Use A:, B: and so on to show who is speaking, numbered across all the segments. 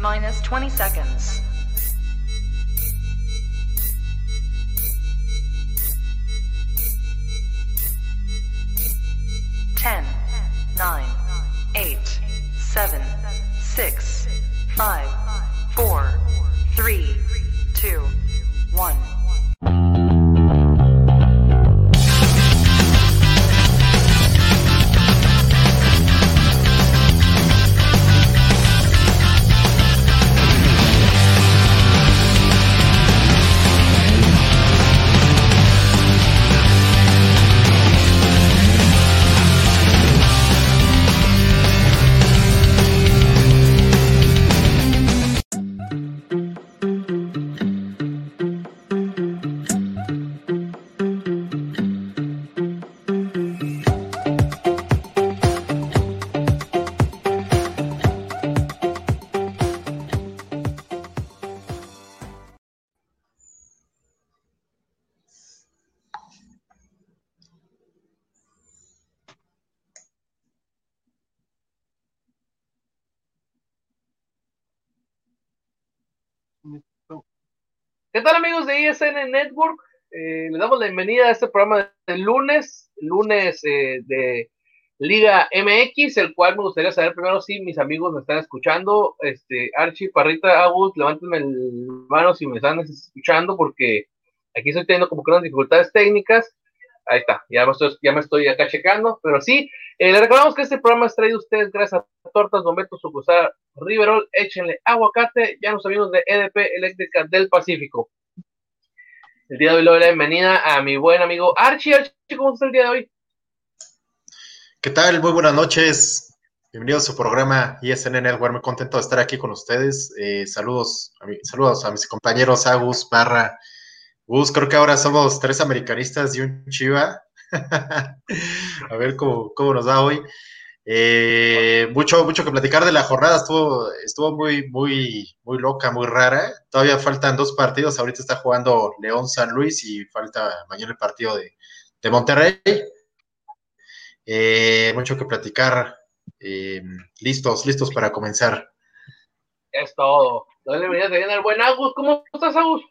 A: Minus 20 seconds.
B: ¿Qué tal amigos de ISN Network? Eh, les damos la bienvenida a este programa del lunes, lunes eh, de Liga MX, el cual me gustaría saber primero si mis amigos me están escuchando. Este, Archie, Parrita, Agus, levántenme el mano si me están escuchando, porque aquí estoy teniendo como que unas dificultades técnicas. Ahí está, ya me estoy, ya me acá checando, pero sí, eh, les recordamos que este programa es traído a ustedes gracias a Tortas Bombetos Sucursal Riverol, échenle aguacate, ya nos amigos de EDP Eléctrica del Pacífico. El día de hoy le doy la bienvenida a mi buen amigo Archie. Archie, ¿cómo estás el día de hoy?
C: ¿Qué tal? Muy buenas noches. Bienvenidos a su programa ISN Network. Muy contento de estar aquí con ustedes. Eh, saludos, a saludos a mis compañeros Agus, Barra, Gus. Creo que ahora somos tres americanistas y un chiva. a ver cómo, cómo nos va hoy. Eh, mucho, mucho que platicar de la jornada, estuvo, estuvo muy, muy, muy loca, muy rara. Todavía faltan dos partidos, ahorita está jugando León San Luis y falta mañana el partido de, de Monterrey. Eh, mucho que platicar. Eh, listos, listos para comenzar.
B: Es todo. Dale bienvenida al buen Agus. ¿Cómo estás, Agus?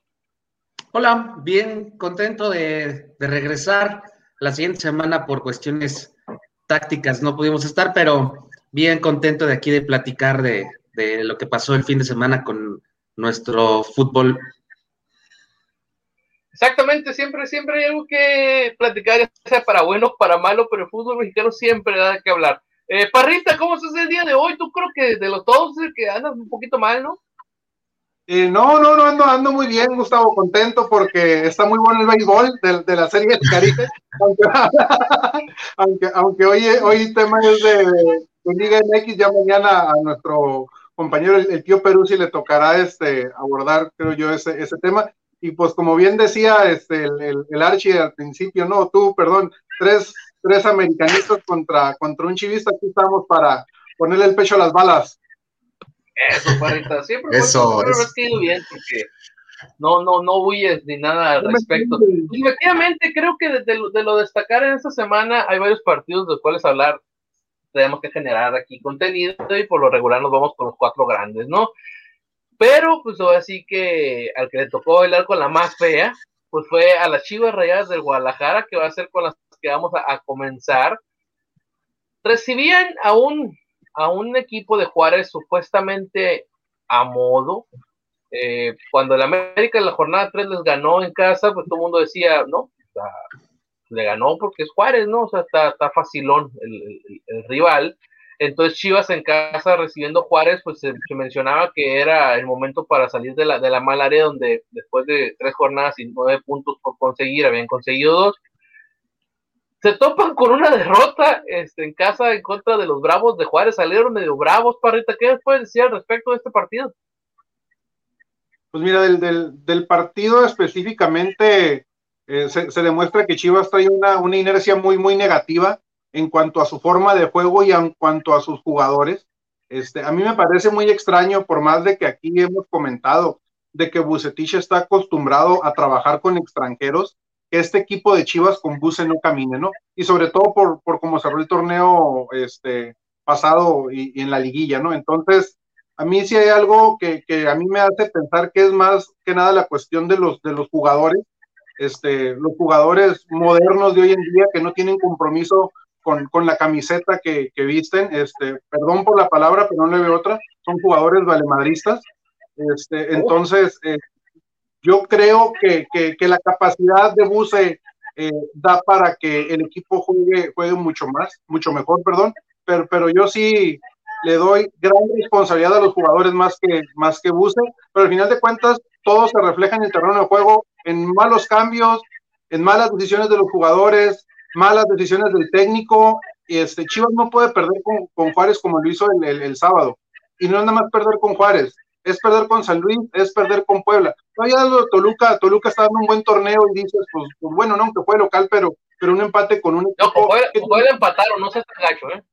D: Hola, bien contento de, regresar la siguiente semana por cuestiones tácticas no pudimos estar, pero bien contento de aquí de platicar de, lo que pasó el fin de semana con nuestro fútbol.
B: Exactamente, siempre, siempre hay algo que platicar, ya sea para bueno o para malo, pero el fútbol mexicano siempre da que hablar. Eh, Parrita, ¿cómo estás el día de hoy? Tú creo que de los todos es que andas un poquito mal, ¿no?
E: Eh, no, no, no, ando, ando muy bien, Gustavo, contento porque está muy bueno el béisbol de, de la serie de Caribe, aunque, aunque, aunque, hoy, hoy tema es de, de, Liga MX, ya mañana a nuestro compañero el, el tío Peruzzi le tocará este, abordar, creo yo, ese, ese tema. Y pues como bien decía este, el, el, el Archie al principio, no, tú, perdón, tres, tres americanistas contra, contra un chivista, aquí estamos para ponerle el pecho a las balas.
B: Eso, Parrita, siempre
C: Eso,
B: siempre es. que bien porque no, no, no huyes ni nada al respecto. Y efectivamente, creo que de, de, de, lo destacar en esta semana hay varios partidos de los cuales hablar. Tenemos que generar aquí contenido y por lo regular nos vamos con los cuatro grandes, ¿no? Pero, pues ahora sí que al que le tocó bailar con la más fea, pues fue a las Chivas Rayadas del Guadalajara, que va a ser con las que vamos a, a comenzar. Recibían a un a un equipo de Juárez supuestamente a modo. Eh, cuando el América en la jornada 3 les ganó en casa, pues todo el mundo decía, no, le ganó porque es Juárez, ¿no? O sea, está, está facilón el, el, rival. Entonces Chivas en casa recibiendo Juárez, pues se, mencionaba que era el momento para salir de la, de la mala área donde después de tres jornadas y nueve puntos por conseguir, habían conseguido dos se topan con una derrota este, en casa en contra de los Bravos de Juárez, salieron medio bravos, Parrita, ¿qué puedes decir al respecto de este partido?
E: Pues mira, del, partido específicamente eh, se, demuestra que Chivas trae una, una, inercia muy, muy negativa en cuanto a su forma de juego y en cuanto a sus jugadores. Este, a mí me parece muy extraño, por más de que aquí hemos comentado de que Bucetich está acostumbrado a trabajar con extranjeros, que este equipo de Chivas con Buse no camine, ¿no? Y sobre todo por, por cómo cerró el torneo este, pasado y, y, en la liguilla, ¿no? Entonces, a mí sí hay algo que, a mí me hace pensar que es más que nada la cuestión de los, de los jugadores, este, los jugadores modernos de hoy en día que no tienen compromiso con, la camiseta que, visten, este, perdón por la palabra, pero no le veo otra, son jugadores valemadristas. Este, entonces, eh, yo creo que, la capacidad de Buse eh, da para que el equipo juegue, juegue mucho más, mucho mejor, perdón, pero, pero yo sí le doy gran responsabilidad a los jugadores más que, más que Buse, pero al final de cuentas todo se refleja en el terreno de juego, en malos cambios, en malas decisiones de los jugadores, malas decisiones del técnico, este Chivas no puede perder con, Juárez como lo hizo el, el, sábado, y no es nada más perder con Juárez, es perder con San Luis, es perder con Puebla. No, ya Toluca, Toluca está dando un buen torneo y dices, pues, pues bueno, no, que fue local, pero, pero un empate con un
B: equipo. No, Puebla, Puebla empataron, no se tan gacho, ¿eh?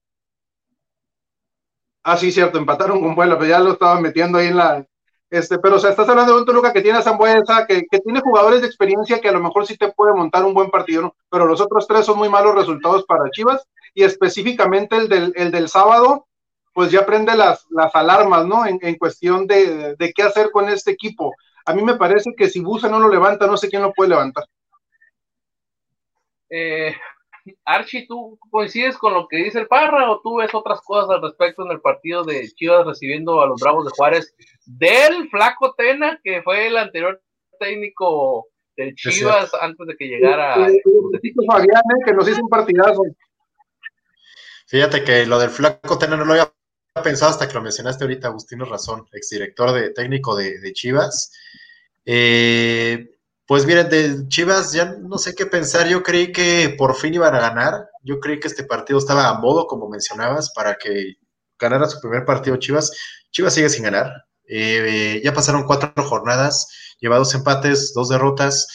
E: Ah, sí, cierto, empataron con Puebla, pero ya lo estaban metiendo ahí en la. Este, pero o sea, estás hablando de un Toluca que tiene a Zambuesa, que, que tiene jugadores de experiencia que a lo mejor sí te puede montar un buen partido, ¿no? pero los otros tres son muy malos resultados para Chivas, y específicamente el del, el del sábado, pues ya prende las, las alarmas, ¿no? En, cuestión de, qué hacer con este equipo. A mí me parece que si Busa no lo levanta, no sé quién lo puede levantar.
B: Eh, Archie, ¿tú coincides con lo que dice el Parra o tú ves otras cosas al respecto en el partido de Chivas recibiendo a los Bravos de Juárez del Flaco Tena, que fue el anterior técnico del Chivas antes de que llegara.
E: Fabián, ¿eh? que nos hizo un partidazo.
C: Fíjate que lo del Flaco Tena no lo había pensado hasta que lo mencionaste ahorita, Agustino Razón, exdirector de técnico de, Chivas. Eh, pues miren, de Chivas ya no sé qué pensar. Yo creí que por fin iban a ganar. Yo creí que este partido estaba a modo, como mencionabas, para que ganara su primer partido Chivas. Chivas sigue sin ganar. Eh, ya pasaron cuatro jornadas, lleva dos empates, dos derrotas.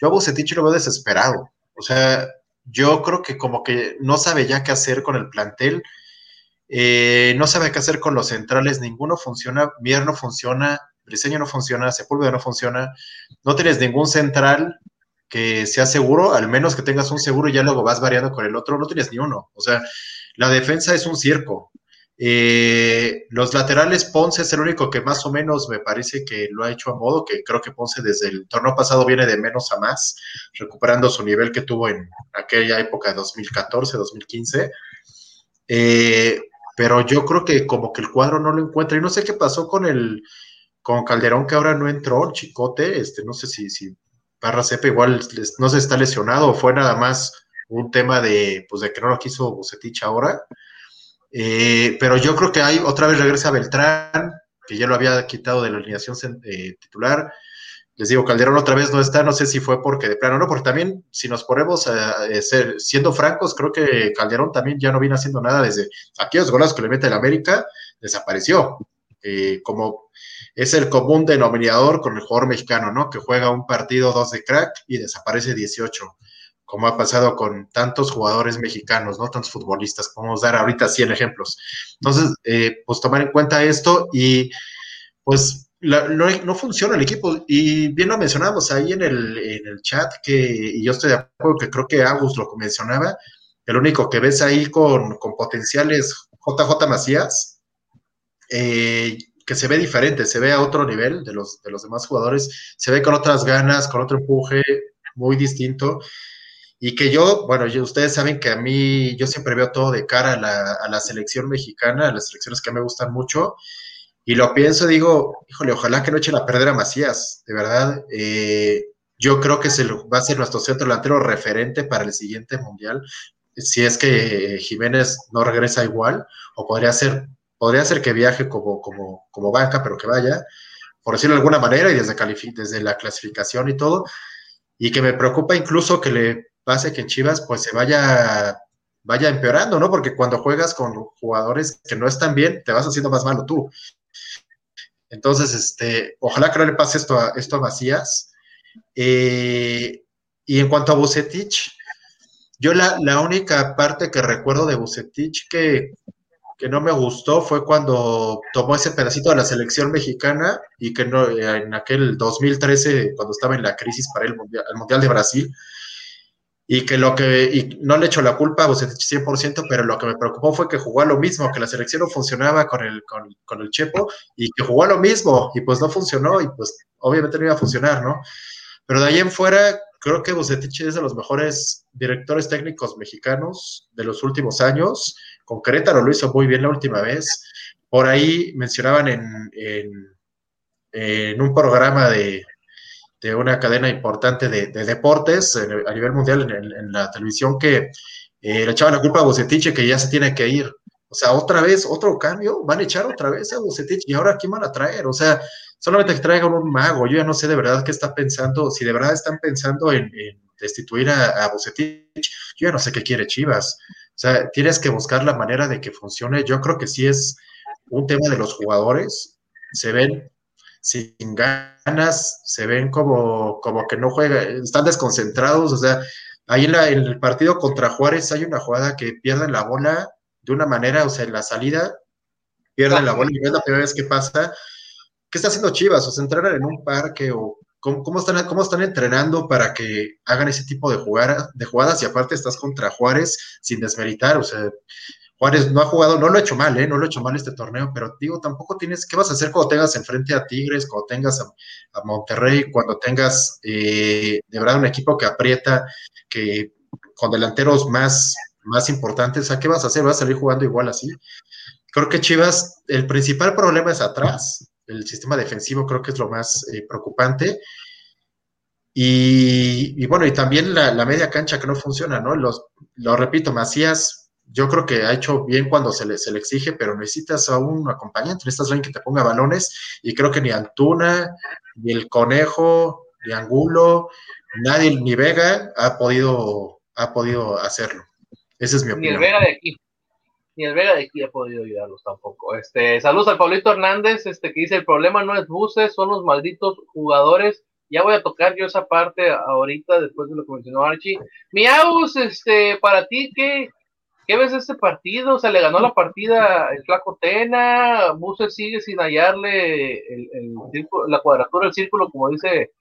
C: Yo a Bucetich lo veo desesperado. O sea, yo creo que como que no sabe ya qué hacer con el plantel. Eh, no sabe qué hacer con los centrales, ninguno funciona, Mier no funciona, Briseño no funciona, Sepúlveda no funciona, no tienes ningún central que sea seguro, al menos que tengas un seguro y ya luego vas variando con el otro, no tienes ni uno. O sea, la defensa es un circo. Eh, los laterales, Ponce es el único que más o menos me parece que lo ha hecho a modo, que creo que Ponce desde el torneo pasado viene de menos a más, recuperando su nivel que tuvo en aquella época de 2014, 2015. Eh, pero yo creo que como que el cuadro no lo encuentra. Y no sé qué pasó con el con Calderón, que ahora no entró, Chicote, este, no sé si, si Parra sepa, igual no se está lesionado fue nada más un tema de, pues, de que no lo quiso Bucetich ahora. Eh, pero yo creo que hay otra vez regresa Beltrán, que ya lo había quitado de la alineación eh, titular. Les digo, Calderón otra vez no está, no sé si fue porque de plano no, porque también, si nos ponemos a, ser, siendo francos, creo que Calderón también ya no viene haciendo nada desde aquellos goles que le mete el América, desapareció. Eh, como es el común denominador con el jugador mexicano, ¿no? Que juega un partido, dos de crack y desaparece 18, como ha pasado con tantos jugadores mexicanos, ¿no? Tantos futbolistas, podemos dar ahorita 100 ejemplos. Entonces, eh, pues tomar en cuenta esto y pues no, funciona el equipo. Y bien lo mencionamos ahí en el, en el chat, que, y yo estoy de acuerdo que creo que Agus lo mencionaba, el único que ves ahí con, con potenciales JJ Macías, eh, que se ve diferente, se ve a otro nivel de los, de los demás jugadores, se ve con otras ganas, con otro empuje muy distinto. Y que yo, bueno, ustedes saben que a mí, yo siempre veo todo de cara a la, a la selección mexicana, a las selecciones que me gustan mucho. Y lo pienso, digo, híjole, ojalá que no echen a perder a Macías, de verdad. Eh, yo creo que se va a ser nuestro centro delantero referente para el siguiente mundial. Si es que Jiménez no regresa igual, o podría ser, podría ser que viaje como, como, como banca, pero que vaya, por decirlo de alguna manera, y desde, desde la clasificación y todo. Y que me preocupa incluso que le pase que en Chivas pues se vaya vaya empeorando, ¿no? Porque cuando juegas con jugadores que no están bien, te vas haciendo más malo tú. Entonces, este, ojalá que no le pase esto a, esto a Macías. Eh, y en cuanto a Bucetich, yo la, única parte que recuerdo de Bucetich que, que, no me gustó fue cuando tomó ese pedacito de la selección mexicana y que no, en aquel 2013, cuando estaba en la crisis para el Mundial, el mundial de Brasil, y que lo que, y no le echo la culpa a Bucetich 100%, pero lo que me preocupó fue que jugó a lo mismo, que la selección no funcionaba con el, con, con, el Chepo y que jugó a lo mismo y pues no funcionó y pues obviamente no iba a funcionar, ¿no? Pero de ahí en fuera, creo que Bucetich es de los mejores directores técnicos mexicanos de los últimos años. Con Querétaro lo hizo muy bien la última vez. Por ahí mencionaban en, en, en un programa de, de una cadena importante de, de deportes a nivel mundial en, la televisión que eh, le echaban la culpa a Bucetich que ya se tiene que ir. O sea, otra vez, otro cambio, van a echar otra vez a Bucetich y ahora quién van a traer. O sea, solamente que traigan un mago. Yo ya no sé de verdad qué está pensando, si de verdad están pensando en, en destituir a, a Bucetich, yo ya no sé qué quiere Chivas. O sea, tienes que buscar la manera de que funcione. Yo creo que sí es un tema de los jugadores. Se ven sin ganas, se ven como, como que no juegan, están desconcentrados, o sea, ahí en, la, en, el partido contra Juárez hay una jugada que pierden la bola de una manera, o sea, en la salida pierden la bola y es la primera vez que pasa. ¿Qué está haciendo Chivas? O sea, entrenan en un parque o cómo, cómo, están, cómo están entrenando para que hagan ese tipo de, jugar, de jugadas y aparte estás contra Juárez sin desmeritar, o sea, Juárez no ha jugado, no lo ha hecho mal, ¿eh? No lo ha hecho mal este torneo, pero digo, tampoco tienes, ¿qué vas a hacer cuando tengas enfrente a Tigres, cuando tengas a, Monterrey, cuando tengas eh, de verdad un equipo que aprieta, que con delanteros más, más importantes, ¿a qué vas a hacer? ¿Vas a salir jugando igual así? Creo que Chivas, el principal problema es atrás, el sistema defensivo creo que es lo más eh, preocupante. Y, bueno, y también la, media cancha que no funciona, ¿no? Lo repito, Macías yo creo que ha hecho bien cuando se le, se le exige, pero necesitas a un acompañante, necesitas a alguien que te ponga balones, y creo que ni Antuna, ni el Conejo, ni Angulo, nadie, ni Vega ha podido, ha podido hacerlo. Esa es mi opinión.
B: Ni el Vega de aquí. Ni el Vega de aquí ha podido ayudarlos tampoco. Este, saludos al Pablito Hernández, este, que dice, el problema no es buses, son los malditos jugadores ya voy a tocar yo esa parte ahorita después de lo que mencionó Archie. Miaus, este, para ti, ¿qué, ¿Qué ves de este partido? O sea, le ganó la partida el Flaco Tena, Buse sigue sin hallarle el, círculo, la cuadratura del círculo, como dice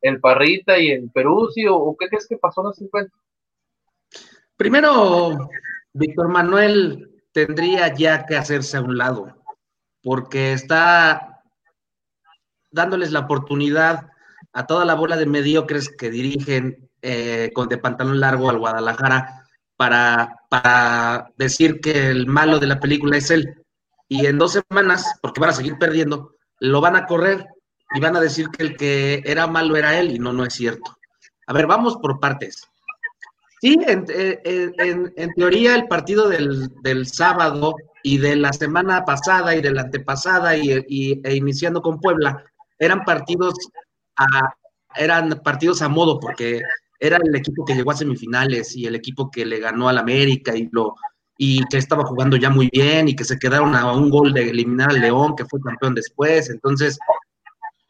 B: el Parrita y el Peruzzi, o qué crees que pasó en ese encuentro?
D: Primero, Víctor Manuel tendría ya que hacerse a un lado, porque está dándoles la oportunidad a toda la bola de mediocres que dirigen eh, con de pantalón largo al Guadalajara para, para decir que el malo de la película es él. Y en dos semanas, porque van a seguir perdiendo, lo van a correr y van a decir que el que era malo era él y no, no es cierto. A ver, vamos por partes. Sí, en, en, en teoría el partido del, del, sábado y de la semana pasada y de la antepasada y, y e iniciando con Puebla eran partidos a, eran partidos a modo porque era el equipo que llegó a semifinales y el equipo que le ganó al América y lo y que estaba jugando ya muy bien y que se quedaron a un gol de eliminar al León, que fue campeón después. Entonces,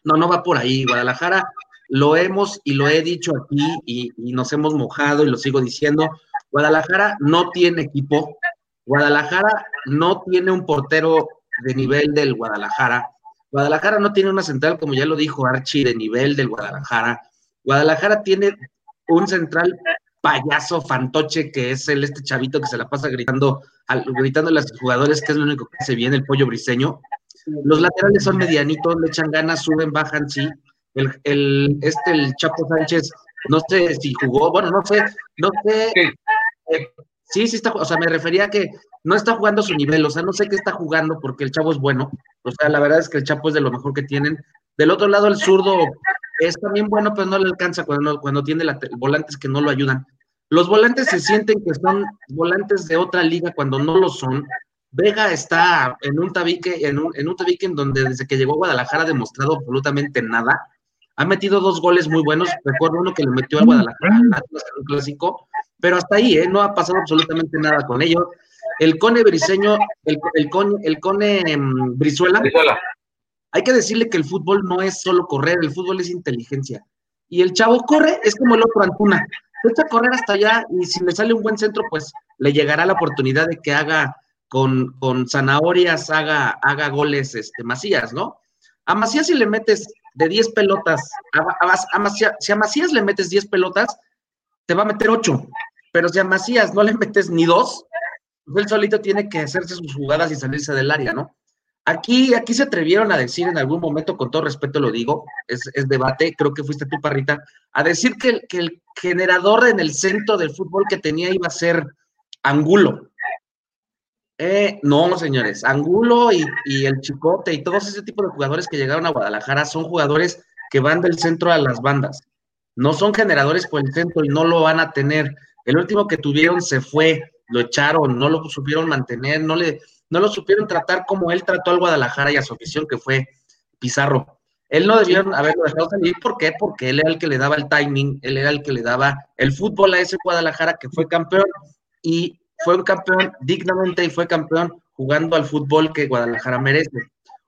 D: no, no va por ahí. Guadalajara lo hemos y lo he dicho aquí y, y nos hemos mojado y lo sigo diciendo. Guadalajara no tiene equipo. Guadalajara no tiene un portero de nivel del Guadalajara. Guadalajara no tiene una central, como ya lo dijo Archie, de nivel del Guadalajara. Guadalajara tiene un central payaso fantoche que es el este chavito que se la pasa gritando, al, gritando a los jugadores que es lo único que hace bien, el pollo briseño. Los laterales son medianitos, le echan ganas, suben, bajan, sí. El, el, este, el Chapo Sánchez, no sé si jugó, bueno, no sé, no sé. Sí. Eh, sí, sí está, o sea, me refería a que no está jugando su nivel, o sea, no sé qué está jugando porque el Chavo es bueno, o sea, la verdad es que el Chapo es de lo mejor que tienen. Del otro lado, el zurdo es también bueno, pero no le alcanza cuando, cuando tiene la, volantes que no lo ayudan. Los volantes se sienten que son volantes de otra liga cuando no lo son. Vega está en un tabique, en un, en un tabique en donde desde que llegó a Guadalajara ha demostrado absolutamente nada. Ha metido dos goles muy buenos. Recuerdo uno que le metió a Guadalajara en un clásico, pero hasta ahí, ¿eh? No ha pasado absolutamente nada con ellos. El Cone Briseño, el, el, Cone, el Cone um, Brizuela, Brizuela, hay que decirle que el fútbol no es solo correr, el fútbol es inteligencia. Y el chavo corre, es como el otro Antuna. Echa a correr hasta allá y si le sale un buen centro, pues le llegará la oportunidad de que haga con, con zanahorias, haga, haga goles este, Macías, ¿no? A Macías si le metes de 10 pelotas, a, Macías, si a Macías le metes 10 pelotas, te va a meter ocho. Pero si a Macías no le metes ni dos, pues él solito tiene que hacerse sus jugadas y salirse del área, ¿no? Aquí, aquí se atrevieron a decir en algún momento, con todo respeto lo digo, es, debate, creo que fuiste tú, Parrita, a decir que, el generador en el centro del fútbol que tenía iba a ser Angulo. Eh, no, señores, Angulo y, y, el Chicote y todos ese tipo de jugadores que llegaron a Guadalajara son jugadores que van del centro a las bandas. No son generadores por el centro y no lo van a tener. El último que tuvieron se fue, lo echaron, no lo supieron mantener, no le, no lo supieron tratar como él trató al Guadalajara y a su afición, que fue Pizarro. Él no debieron haberlo dejado salir. ¿Por qué? Porque él era el que le daba el timing, él era el que le daba el fútbol a ese Guadalajara que fue campeón y fue un campeón dignamente y fue campeón jugando al fútbol que Guadalajara merece.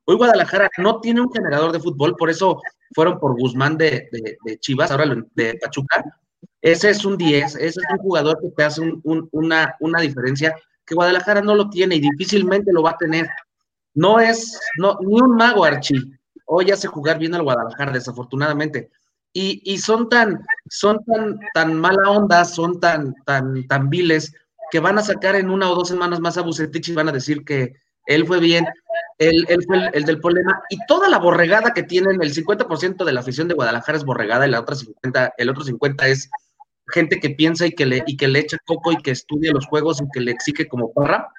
D: Hoy Guadalajara no tiene un generador de fútbol, por eso fueron por Guzmán de, Chivas, ahora de Pachuca. Ese es un 10, ese es un jugador que te hace una, una diferencia que Guadalajara no lo tiene y difícilmente lo va a tener. No es no, ni un mago, Archie. Hoy hace jugar bien al Guadalajara, desafortunadamente. Y, y, son tan, son tan, tan mala onda, son tan, tan, tan viles, que van a sacar en una o dos semanas más a Bucetich y van a decir que él fue bien, él, él fue el, del problema, y toda la borregada que tienen, el 50% de la afición de Guadalajara es borregada, y la otra 50, el otro 50 es gente que piensa y que le, y que le echa coco y que estudia los juegos y que le exige como parra,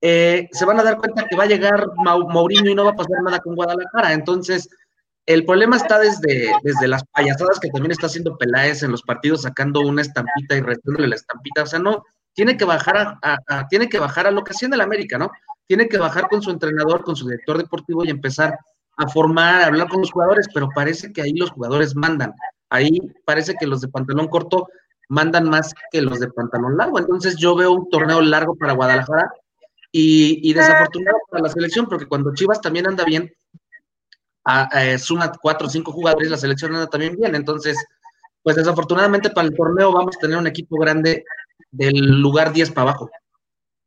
D: eh, se van a dar cuenta que va a llegar Mourinho y no va a pasar nada con Guadalajara. Entonces, el problema está desde, desde las payasadas que también está haciendo Peláez en los partidos, sacando una estampita y restándole la estampita. O sea, no, tiene que bajar a, tiene que bajar a lo que hacía en el América, ¿no? Tiene que bajar con su entrenador, con su director deportivo y empezar a formar, a hablar con los jugadores, pero parece que ahí los jugadores mandan. Ahí parece que los de pantalón corto mandan más que los de pantalón largo. Entonces yo veo un torneo largo para Guadalajara y, desafortunado para la selección, porque cuando Chivas también anda bien, suma cuatro o cinco jugadores, la selección anda también bien. Entonces, pues desafortunadamente para el torneo vamos a tener un equipo grande del lugar 10 para abajo.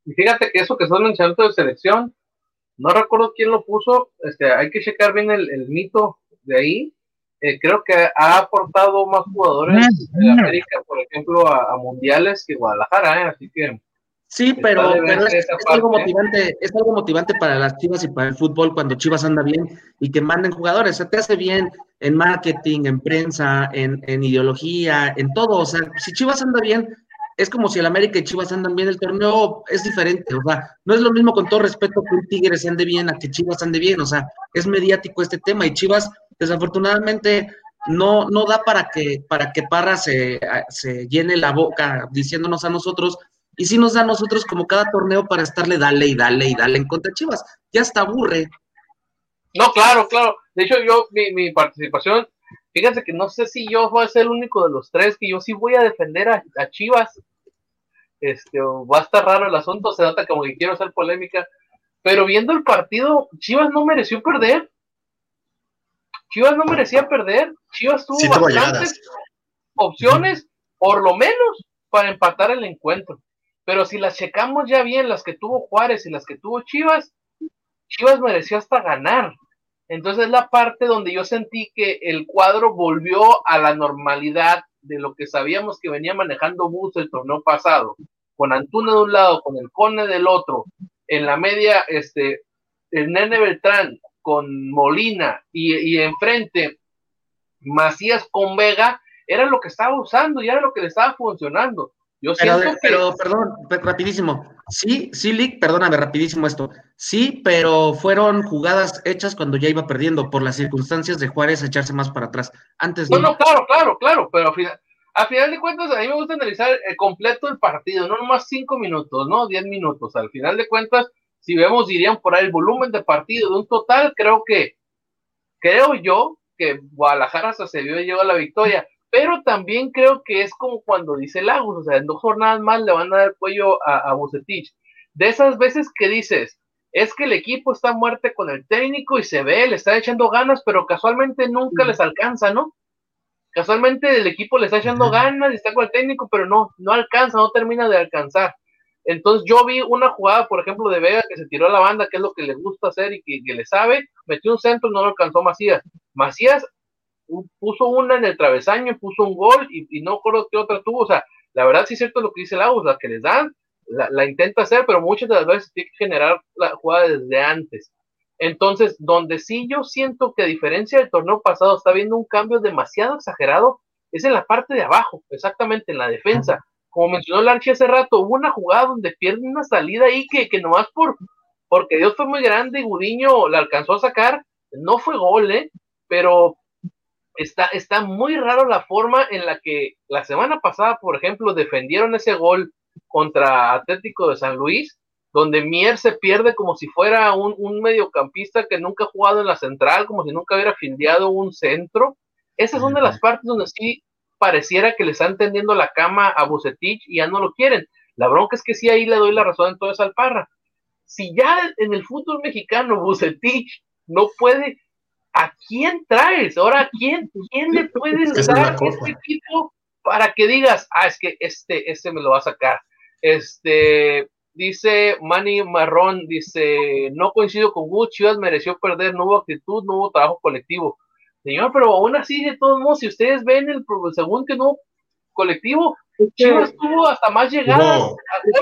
B: Y fíjate que eso que son mencionando de selección, no recuerdo quién lo puso, este, hay que checar bien el mito de ahí, eh, creo que ha aportado más jugadores de América, por ejemplo, a, mundiales que Guadalajara, ¿eh? así que.
D: Sí, pero, es, algo motivante, es algo motivante para las Chivas y para el fútbol cuando Chivas anda bien y que manden jugadores. Se te hace bien en marketing, en prensa, en, en ideología, en todo. O sea, si Chivas anda bien, es como si el América y Chivas andan bien, el torneo es diferente, o sea, no es lo mismo con todo respeto que un Tigres ande bien a que Chivas ande bien, o sea, es mediático este tema y Chivas desafortunadamente no, no da para que, para que Parra se, se llene la boca diciéndonos a nosotros, y si nos da a nosotros como cada torneo para estarle dale y dale y dale en contra Chivas, ya está aburre.
B: No, claro, claro. De hecho, yo, mi, mi participación Fíjense que no sé si yo voy a ser el único de los tres que yo sí voy a defender a, Chivas. Este, va a estar raro el asunto, se nota como que quiero hacer polémica. Pero viendo el partido, Chivas no mereció perder. Chivas no merecía perder. Chivas tuvo bastantes opciones, por lo menos, para empatar el encuentro. Pero si las checamos ya bien, las que tuvo Juárez y las que tuvo Chivas, Chivas mereció hasta ganar. Entonces la parte donde yo sentí que el cuadro volvió a la normalidad de lo que sabíamos que venía manejando Bus el torneo pasado, con Antuna de un lado, con el Cone del otro, en la media, este, el Nene Beltrán con Molina y, y enfrente Macías con Vega, era lo que estaba usando y era lo que le estaba funcionando. Yo
D: pero, siento que... pero perdón, rapidísimo. Sí, sí, Lick, perdóname, rapidísimo esto. Sí, pero fueron jugadas hechas cuando ya iba perdiendo por las circunstancias de Juárez echarse más para atrás. Antes
B: no, no, claro, claro, claro, pero al final, a final de cuentas a mí me gusta analizar el completo el partido, no nomás cinco minutos, no diez minutos. Al final de cuentas, si vemos, dirían por ahí el volumen de partido de un total, creo que, creo yo que Guadalajara se vio y llegó a la victoria pero también creo que es como cuando dice Lagos, o sea, en dos jornadas más le van a dar cuello a, a Bucetich. De esas veces que dices, es que el equipo está muerte con el técnico y se ve, le está echando ganas, pero casualmente nunca les alcanza, ¿no? Casualmente el equipo le está echando ganas y está con el técnico, pero no, no alcanza, no termina de alcanzar. Entonces yo vi una jugada, por ejemplo, de Vega que se tiró a la banda, que es lo que le gusta hacer y que, que le sabe, metió un centro y no lo alcanzó Macías. Macías puso una en el travesaño, puso un gol y, no recuerdo qué otra tuvo. O sea, la verdad sí es cierto lo que dice Lagos, la que les dan, la, intenta hacer, pero muchas de las veces tiene que generar la jugada desde antes. Entonces, donde sí yo siento que a diferencia del torneo pasado está viendo un cambio demasiado exagerado, es en la parte de abajo, exactamente en la defensa. Como mencionó Larchi hace rato, hubo una jugada donde pierde una salida ahí que, que nomás por, porque Dios fue muy grande y Gudiño la alcanzó a sacar, no fue gol, ¿eh? pero está, está muy raro la forma en la que la semana pasada, por ejemplo, defendieron ese gol contra Atlético de San Luis, donde Mier se pierde como si fuera un, mediocampista que nunca ha jugado en la central, como si nunca hubiera fildeado un centro. Esas son de las partes donde sí pareciera que le están tendiendo la cama a Bucetich y ya no lo quieren. La bronca es que sí ahí le doy la razón en toda esa alparra. Si ya en el fútbol mexicano Bucetich no puede ¿a quién traes? Ahora, ¿quién, quién le puede dar este equipo para que digas, ah, es que este, este me lo va a sacar? Este, dice Manny Marrón, dice, no coincido con Gus, Chivas mereció perder, no hubo actitud, no hubo trabajo colectivo. Señor, pero aún así, de todos modos, si ustedes ven el segundo que no colectivo, Chivas tuvo hasta más llegadas.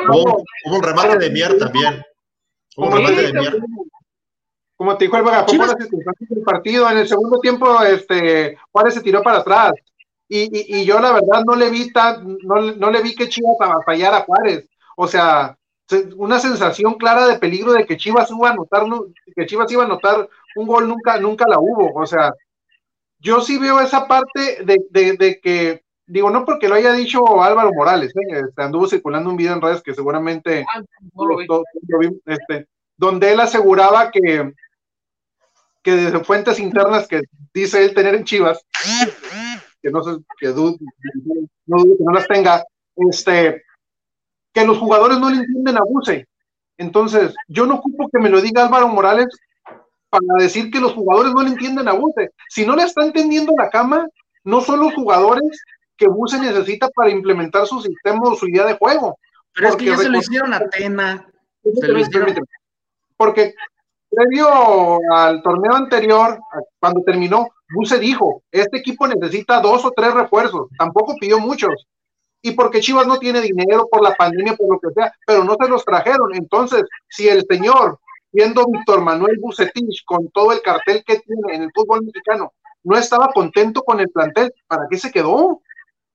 C: Hubo, un remate de Mier también. Hubo un remate de Mier
E: como te dijo el vagabundo, las circunstancias del partido, en el segundo tiempo, este, Juárez se tiró para atrás. Y, y, yo la verdad no le vi tan, no, no le vi que Chivas a fallar a Juárez. O sea, una sensación clara de peligro de que Chivas iba a anotar, que Chivas iba a anotar un gol nunca, nunca la hubo. O sea, yo sí veo esa parte de, de, de que, digo, no porque lo haya dicho Álvaro Morales, ¿eh? este, anduvo circulando un video en redes que seguramente ah, este, donde él aseguraba que, que desde fuentes internas que dice él tener en Chivas, que no sé, que dudo, no que no las tenga, este, que los jugadores no le entienden a Buse. Entonces, yo no ocupo que me lo diga Álvaro Morales para decir que los jugadores no le entienden a Buse. Si no le está entendiendo la cama, no son los jugadores que Buse necesita para implementar su sistema o su idea de juego.
D: Pero es que ya se lo hicieron a Tena.
E: Porque previo al torneo anterior, cuando terminó, Buse dijo, este equipo necesita dos o tres refuerzos, tampoco pidió muchos, y porque Chivas no tiene dinero por la pandemia, por lo que sea, pero no se los trajeron. Entonces, si el señor, viendo Víctor Manuel Bucetich con todo el cartel que tiene en el fútbol mexicano, no estaba contento con el plantel, ¿para qué se quedó?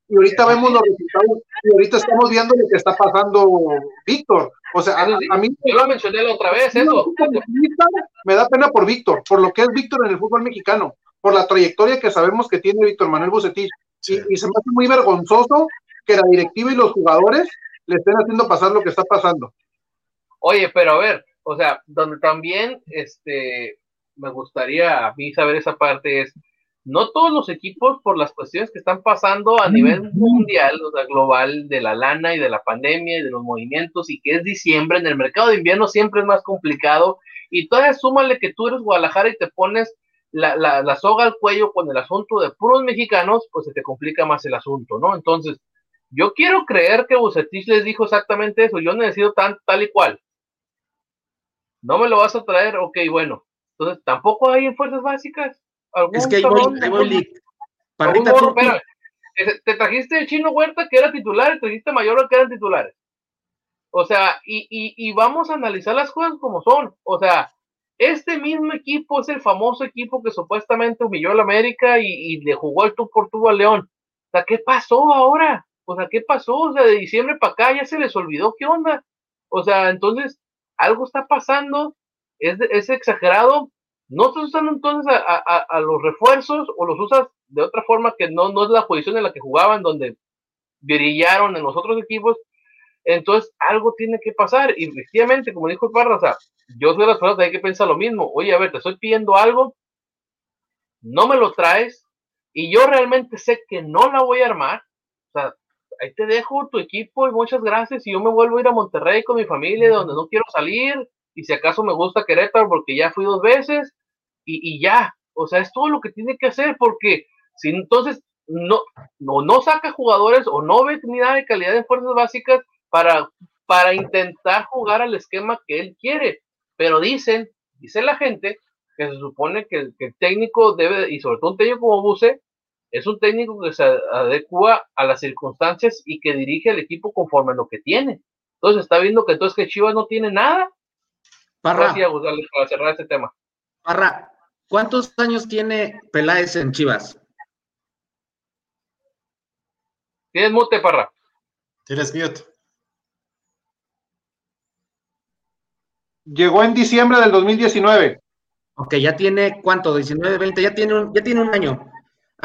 E: Y ahorita vemos los resultados, y ahorita estamos viendo lo que está pasando Víctor. O sea, a, mí.
B: Yo lo mencioné la otra vez, eso.
E: Me da pena por Víctor, por lo que es Víctor en el fútbol mexicano, por la trayectoria que sabemos que tiene Víctor Manuel Bucetich. Y, se me hace muy vergonzoso que la directiva y los jugadores le estén haciendo pasar lo que está pasando.
B: Oye, pero a ver, o sea, donde también este me gustaría a mí saber esa parte es no todos los equipos, por las cuestiones que están pasando a nivel mundial, o sea, global, de la lana y de la pandemia y de los movimientos, y que es diciembre, en el mercado de invierno siempre es más complicado, y todavía súmale que tú eres Guadalajara y te pones la, la, soga al cuello con el asunto de puros mexicanos, pues se te complica más el asunto, ¿no? Entonces, yo quiero creer que Bucetich les dijo exactamente eso, yo necesito tan, tal y cual. No me lo vas a traer, ok, bueno. Entonces, tampoco hay en fuerzas básicas
D: es que hay voy,
B: te trajiste Chino Huerta que era titular y trajiste Mayor que eran titulares. O sea, y, y, vamos a analizar las cosas como son. O sea, este mismo equipo es el famoso equipo que supuestamente humilló a la América y, le jugó el tú por tú al León. O sea, ¿qué pasó ahora? O sea, ¿qué pasó? O sea, de diciembre para acá ya se les olvidó qué onda. O sea, entonces, algo está pasando, es, exagerado, no estás usando entonces a, los refuerzos o los usas de otra forma que no, es la posición en la que jugaban, donde brillaron en los otros equipos. Entonces, algo tiene que pasar. Y efectivamente, como dijo Parra, o sea, yo soy de las personas que pensar lo mismo. Oye, a ver, te estoy pidiendo algo, no me lo traes, y yo realmente sé que no la voy a armar. O sea, ahí te dejo tu equipo y muchas gracias. Y yo me vuelvo a ir a Monterrey con mi familia, donde no quiero salir y si acaso me gusta Querétaro porque ya fui dos veces y, ya, o sea, es todo lo que tiene que hacer porque si entonces no, no, no saca jugadores o no ve ni nada de calidad en fuerzas básicas para, para intentar jugar al esquema que él quiere, pero dicen, dice la gente, que se supone que, el técnico debe, y sobre todo un técnico como Buse, es un técnico que se adecua a las circunstancias y que dirige al equipo conforme a lo que tiene. Entonces está viendo que entonces que Chivas no tiene nada.
D: Parra, para cerrar este tema. Parra, ¿cuántos años tiene Peláez en Chivas?
B: Tienes mute, Parra.
C: Tienes mute.
E: Llegó en diciembre del 2019.
D: Ok, ya tiene cuánto, 19, 20, ya tiene un, ya tiene un año.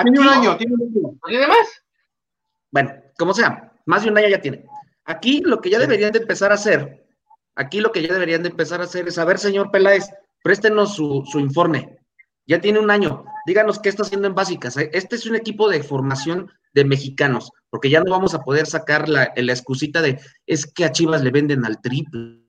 E: Tiene un año, tiene un año.
B: ¿Tiene más?
D: Bueno, como sea, más de un año ya tiene. Aquí lo que ya deberían de empezar a hacer, aquí lo que ya deberían de empezar a hacer es, a ver, señor Peláez, préstenos su, su informe. Ya tiene un año. Díganos qué está haciendo en básicas. Este es un equipo de formación de mexicanos, porque ya no vamos a poder sacar la, la excusita de es que a Chivas le venden al triple.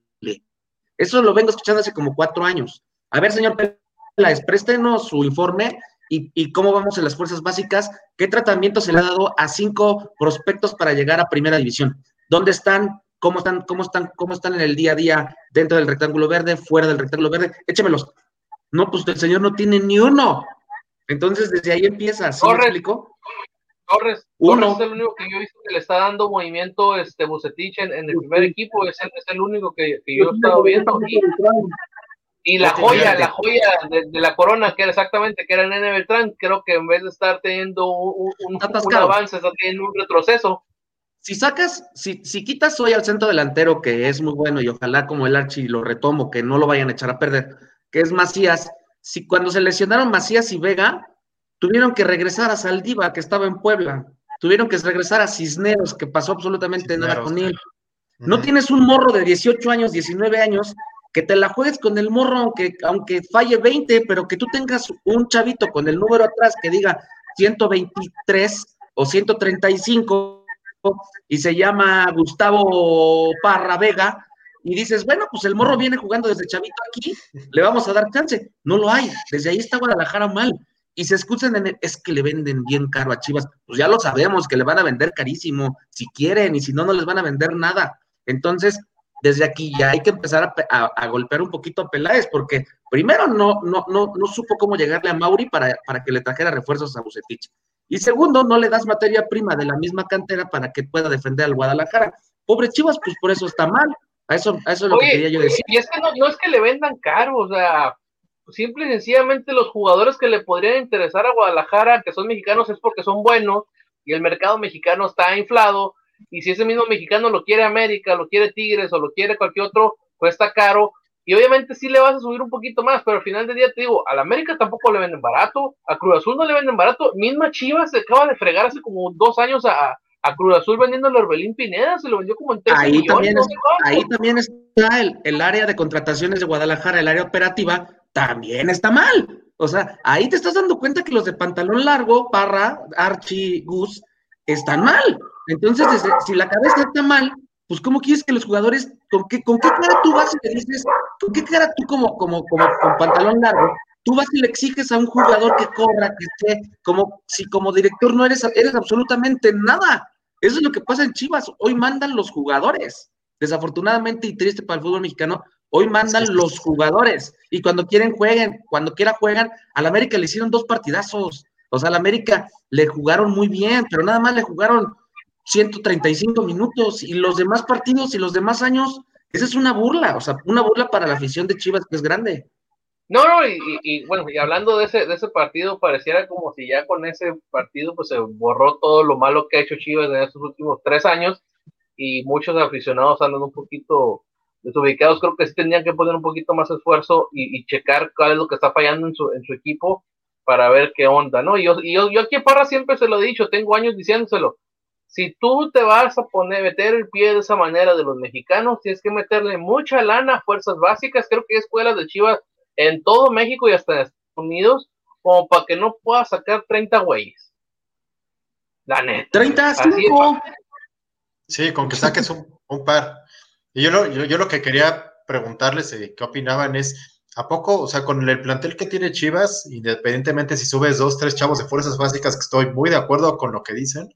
D: Eso lo vengo escuchando hace como cuatro años. A ver, señor Peláez, préstenos su informe y, cómo vamos en las fuerzas básicas, qué tratamiento se le ha dado a cinco prospectos para llegar a primera división. ¿Dónde están? ¿Cómo están? ¿Cómo están? ¿Cómo están en el día a día dentro del rectángulo verde, fuera del rectángulo verde? Échemelos. No, pues el señor no tiene ni uno. Entonces, desde ahí empieza. ¿Sí
B: Torres, Torres, Uno. es el único que yo he visto que le está dando movimiento este Bucetich en, el primer equipo. Es el, es el único que, que yo he estado viendo. Y la joya, la joya de, la corona, que era exactamente, que era el Nene Beltrán, creo que en vez de estar teniendo un, avance, está teniendo un retroceso.
D: Si sacas, si, si quitas hoy al centro delantero, que es muy bueno, y ojalá como el Archi lo retomo, que no lo vayan a echar a perder, que es Macías, si cuando se lesionaron Macías y Vega, tuvieron que regresar a Saldiva, que estaba en Puebla, tuvieron que regresar a Cisneros, que pasó absolutamente nada con él. No tienes un morro de 18 años, 19 años, que te la juegues con el morro, aunque, aunque falle 20, pero que tú tengas un chavito con el número atrás que diga 123 o 135 y se llama Gustavo Parra Vega, y dices, bueno, pues el morro viene jugando desde chavito aquí, le vamos a dar chance. No lo hay, desde ahí está Guadalajara mal. Y se escuchan en el, es que le venden bien caro a Chivas. Pues ya lo sabemos, que le van a vender carísimo, si quieren, y si no, no les van a vender nada. Entonces, desde aquí ya hay que empezar a, golpear un poquito a Peláez, porque primero no, no, no, no supo cómo llegarle a Mauri para, para que le trajera refuerzos a Bucetich. Y segundo, no le das materia prima de la misma cantera para que pueda defender al Guadalajara. Pobre Chivas, pues por eso está mal. A eso, eso es lo que quería yo decir.
B: Y es que no, no es que le vendan caro, o sea, simple y sencillamente los jugadores que le podrían interesar a Guadalajara, que son mexicanos, es porque son buenos y el mercado mexicano está inflado y si ese mismo mexicano lo quiere América, lo quiere Tigres o lo quiere cualquier otro, cuesta caro. Y obviamente sí le vas a subir un poquito más, pero al final del día te digo, al América tampoco le venden barato, a Cruz Azul no le venden barato. Misma Chivas se acaba de fregar hace como dos años a, a Cruz Azul vendiendo el Orbelín Pineda, se lo vendió como en 13
D: ahí También ahí también está el, el área de contrataciones de Guadalajara, el área operativa, también está mal. O sea, ahí te estás dando cuenta que los de pantalón largo, Parra, Archie, Gus, están mal. Entonces, si la cabeza está mal, pues ¿cómo quieres que los jugadores, con qué, con qué cara tú vas y le dices, con qué cara tú como, como, como con pantalón largo, tú vas y le exiges a un jugador que corra, que esté, como si como director no eres, eres absolutamente nada. Eso es lo que pasa en Chivas. Hoy mandan los jugadores. Desafortunadamente y triste para el fútbol mexicano, hoy mandan los jugadores. Y cuando quieren jueguen, cuando quiera juegan. Al América le hicieron dos partidazos. O sea, al América le jugaron muy bien, pero nada más le jugaron 135 minutos y los demás partidos y los demás años, esa es una burla, o sea, una burla para la afición de Chivas que es grande.
B: No, no, y, bueno, y hablando de ese, de ese partido, pareciera como si ya con ese partido pues se borró todo lo malo que ha hecho Chivas en estos últimos tres años y muchos aficionados andan un poquito desubicados, creo que sí tendrían que poner un poquito más esfuerzo y, checar cuál es lo que está fallando en su, en su equipo para ver qué onda, ¿no? Y yo, y yo, yo aquí a Parra siempre se lo he dicho, tengo años diciéndoselo, si tú te vas a poner, meter el pie de esa manera de los mexicanos, tienes que meterle mucha lana a fuerzas básicas. Creo que hay escuelas de Chivas en todo México y hasta en Estados Unidos, como para que no puedas sacar 30 güeyes. La neta.
D: 35.
C: Sí, con que saques un, par. Y yo lo, yo, lo que quería preguntarles, eh, ¿qué opinaban? Es, ¿a poco, o sea, con el plantel que tiene Chivas, independientemente si subes dos, tres chavos de fuerzas básicas, que estoy muy de acuerdo con lo que dicen,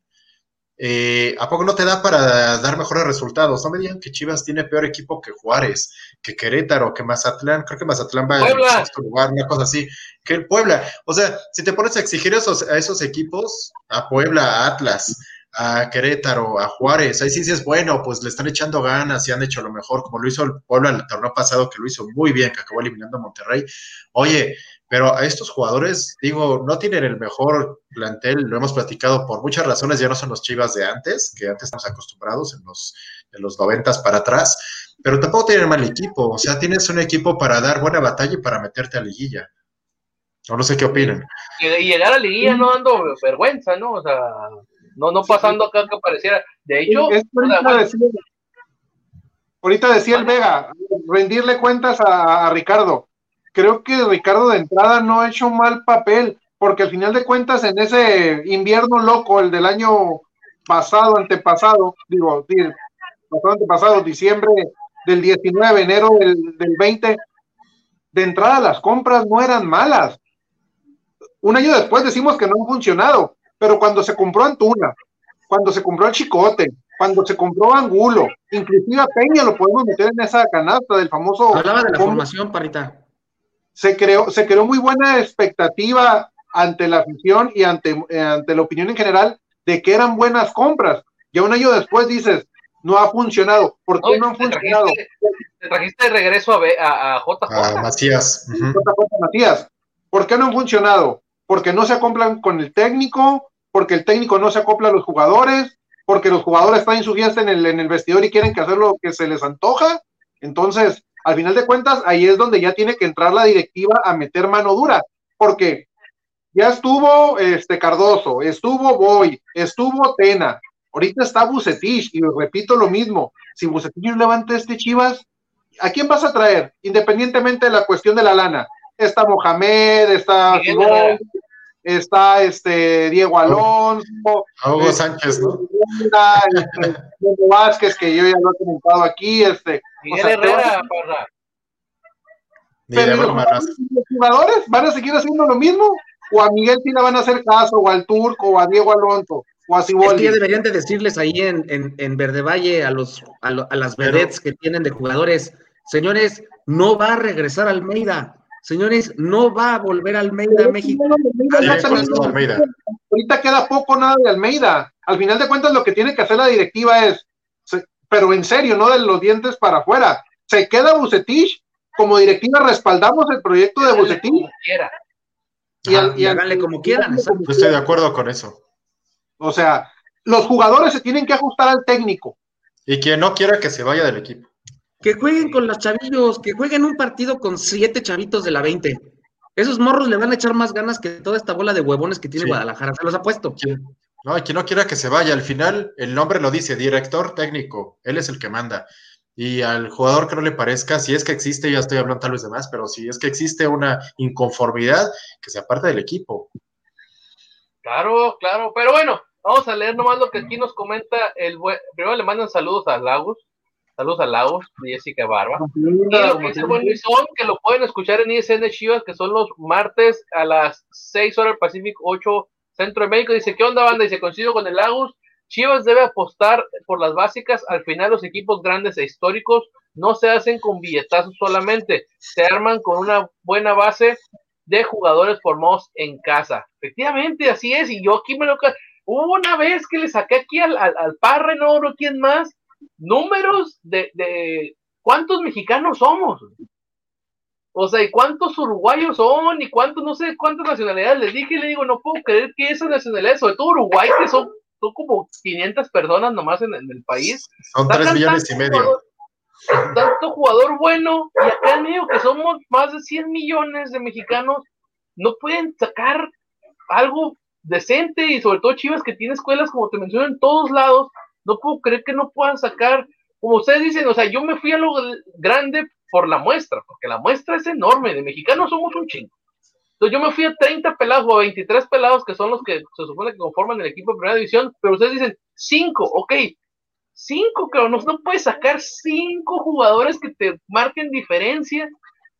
C: eh, ¿a poco no te da para dar mejores resultados? No me digan que Chivas tiene peor equipo que Juárez, que Querétaro, que Mazatlán, creo que Mazatlán va en sexto lugar, una cosa así, que el Puebla. O sea, si te pones a exigir esos, a esos equipos, a Puebla, a Atlas, a Querétaro, a Juárez, ahí sí dices, bueno, pues le están echando ganas y han hecho lo mejor, como lo hizo el Puebla el torneo pasado, que lo hizo muy bien, que acabó eliminando a Monterrey. Oye, pero a estos jugadores, digo, no tienen el mejor plantel, lo hemos platicado por muchas razones, ya no son los Chivas de antes, que antes estamos acostumbrados en los, en los 90 para atrás, pero tampoco tienen mal equipo, o sea, tienes un equipo para dar buena batalla y para meterte a liguilla. No, no sé qué opinan.
B: Y llegar a liguilla no dando vergüenza, ¿no? O sea, no, no pasando acá que pareciera. De hecho,
E: ahorita, decía, el Vega, rendirle cuentas a, Ricardo. Creo que Ricardo de entrada no ha hecho mal papel, porque al final de cuentas en ese invierno loco, el del año pasado, antepasado, digo, pasado, antepasado, diciembre del 19, enero del, del 20, de entrada las compras no eran malas. Un año después decimos que no han funcionado, pero cuando se compró Antuna, cuando se compró el Chicote, cuando se compró Angulo, inclusive a Peña lo podemos meter en esa canasta del famoso.
D: Hablaba de la formación, Parita.
E: Se creó, se creó muy buena expectativa ante la afición y ante, ante la opinión en general de que eran buenas compras. Ya un año después dices, no ha funcionado. ¿Por qué no, han funcionado?
B: te trajiste de regreso a, a, a JJ.
C: A Macías.
E: JJ Macías. ¿Por qué no han funcionado? Porque no se acoplan con el técnico, porque el técnico no se acopla a los jugadores, porque los jugadores están en su fiesta en el, en el vestidor y quieren que hacer lo que se les antoja. Entonces, al final de cuentas, ahí es donde ya tiene que entrar la directiva a meter mano dura, porque ya estuvo este Cardoso, estuvo Boy, estuvo Tena, ahorita está Bucetich, y repito lo mismo, si Bucetich levanta este Chivas, ¿a quién vas a traer? Independientemente de la cuestión de la lana. Está Mohamed, está está este Diego Alonso,
C: Hugo Sánchez, ¿no?
E: Este, Vázquez, que yo ya lo he comentado aquí, este.
B: Miguel Herrera, parra.
E: Pero los jugadores van a seguir haciendo lo mismo, o a Miguel le van a hacer caso, o al Turco, o a Diego Alonso, o a Ciboldi.
D: Es que deberían de decirles ahí en, en, en Verde Valle a los a, a las vedettes que tienen de jugadores, señores, no va a regresar Almeida, Señores, no va a volver Almeida a México.
E: Ahorita queda poco nada de Almeida. Al final de cuentas, lo que tiene que hacer la directiva es, pero en serio, no de los dientes para afuera. Se queda Bucetich, como directiva respaldamos el proyecto de Bucetich.
D: Y, al, y, háganle como quieran.
C: estoy de acuerdo con eso.
E: O sea, los jugadores se tienen que ajustar al técnico.
C: Y quien no quiera que se vaya del equipo.
D: Que jueguen con los chavillos, que jueguen un partido con siete chavitos de la 20. Esos morros le van a echar más ganas que toda esta bola de huevones que tiene Guadalajara, se los apuesto.
C: No, quien no quiera que se vaya, al final el nombre lo dice, director técnico, él es el que manda. Y al jugador que no le parezca, si es que existe, ya estoy hablando tal vez de más, pero si es que existe una inconformidad, que se aparte del equipo.
B: Claro, claro, pero bueno, vamos a leer nomás lo que aquí nos comenta el Primero le mandan saludos a Lagos, Saludos a Lagos, Jessica Barba. Y lo que dice buen Luisón, que lo pueden escuchar en ISN Chivas, que son los martes a las 6 horas Pacífico, 8 Centro de México. Dice, ¿qué onda, banda? Dice, coincido con el Lagos. Chivas debe apostar por las básicas. Al final, los equipos grandes e históricos no se hacen con billetazos solamente, se arman con una buena base de jugadores formados en casa. Efectivamente, así es. Y yo aquí me lo. Hubo una vez que le saqué aquí al, al, al Parre, no, no, ¿quién más? Números de, de cuántos mexicanos somos. O sea, y cuántos uruguayos son, y cuántos, no sé cuántas nacionalidades les dije, y le digo, no puedo creer que esas nacionalidades, sobre todo Uruguay, que son, son como 500 personas nomás en, el país.
C: Son 3 millones y medio.
B: tanto jugador bueno, y acá en medio que somos más de 100 millones de mexicanos, no pueden sacar algo decente, y sobre todo Chivas que tiene escuelas, como te menciono, en todos lados, no puedo creer que no puedan sacar, como ustedes dicen, o sea, yo me fui a lo grande por la muestra, porque la muestra es enorme, de mexicanos somos un chingo. Entonces yo me fui a 30 pelados o a 23 pelados que son los que se supone que conforman el equipo de primera división, pero ustedes dicen 5, ok, 5, pero no, no puedes sacar 5 jugadores que te marquen diferencia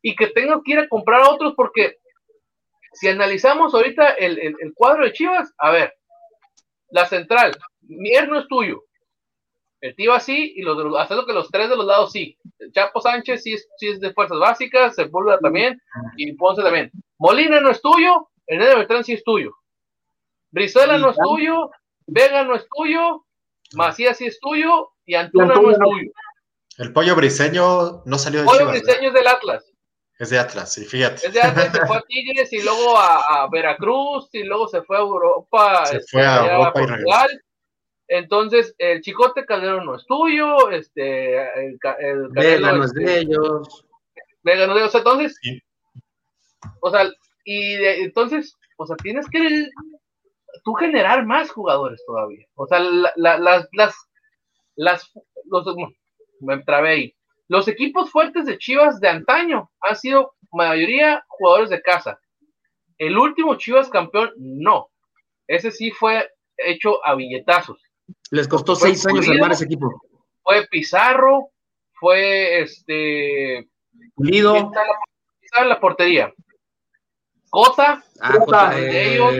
B: y que tengas que ir a comprar a otros porque si analizamos ahorita el, el cuadro de Chivas, a ver, la central, Mier no es tuyo. El tío así, y los lo que los tres de los lados sí. Chapo Sánchez sí es, sí es de fuerzas básicas, Sepúlveda también, y Ponce también. Molina no es tuyo, el Nene Beltrán sí es tuyo. Brizuela no es tuyo, Vega no es tuyo, Macías sí es tuyo, y Antuna no es tuyo.
C: El pollo briseño no salió de
B: El pollo briseño es del Atlas.
C: Es de Atlas, sí, fíjate.
B: Es de Atlas, se fue a Tigres y luego a, Veracruz y luego se fue a Europa.
C: Se fue a este, Europa y regresó.
B: Entonces, el Chicote Calderón no es tuyo, este, el, el
D: Vega no es de este, ellos.
B: Vega no es de ellos. Entonces, o sea, y entonces, o sea, tienes que tú generar más jugadores todavía. O sea, las, las, las, los, me trabé ahí. Los equipos fuertes de Chivas de antaño han sido mayoría jugadores de casa. El último Chivas campeón, no. Ese sí fue hecho a billetazos.
D: Les costó seis años armar ese equipo.
B: Fue Pizarro, fue este.
D: Pulido.
B: Está en la portería. Cota.
D: Ah, Cota, de ellos.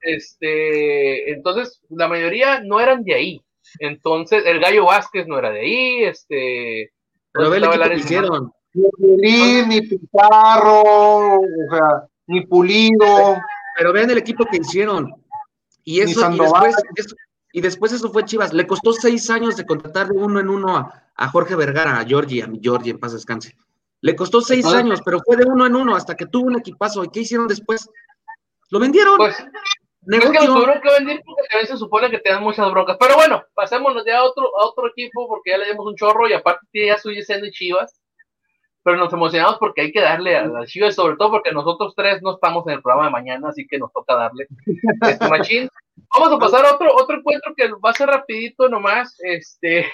B: Este, entonces, la mayoría no eran de ahí. Entonces, el Gallo Vázquez no era de ahí, este.
D: Pero ve el equipo que hicieron.
E: Ni ni Pizarro, o sea, ni Pulido.
D: Pero vean el equipo que hicieron. Y eso, y después, eso, y después eso fue Chivas. Le costó seis años de contratar de uno en uno a, Jorge Vergara, a Georgie, a mi Georgie, en paz descanse. Le costó seis años, pero fue de uno en uno hasta que tuvo un equipazo. ¿Y qué hicieron después? Lo vendieron.
B: Pues, es que lo tuvieron que vender porque también se supone que te dan muchas broncas. Pero bueno, pasémonos ya a otro, a otro equipo porque ya le dimos un chorro y aparte tiene ya suyo siendo Chivas. Pero nos emocionamos porque hay que darle a las Chivas, sobre todo porque nosotros tres no estamos en el programa de mañana, así que nos toca darle este machín. Vamos a pasar a otro, otro encuentro que va a ser rapidito nomás. Este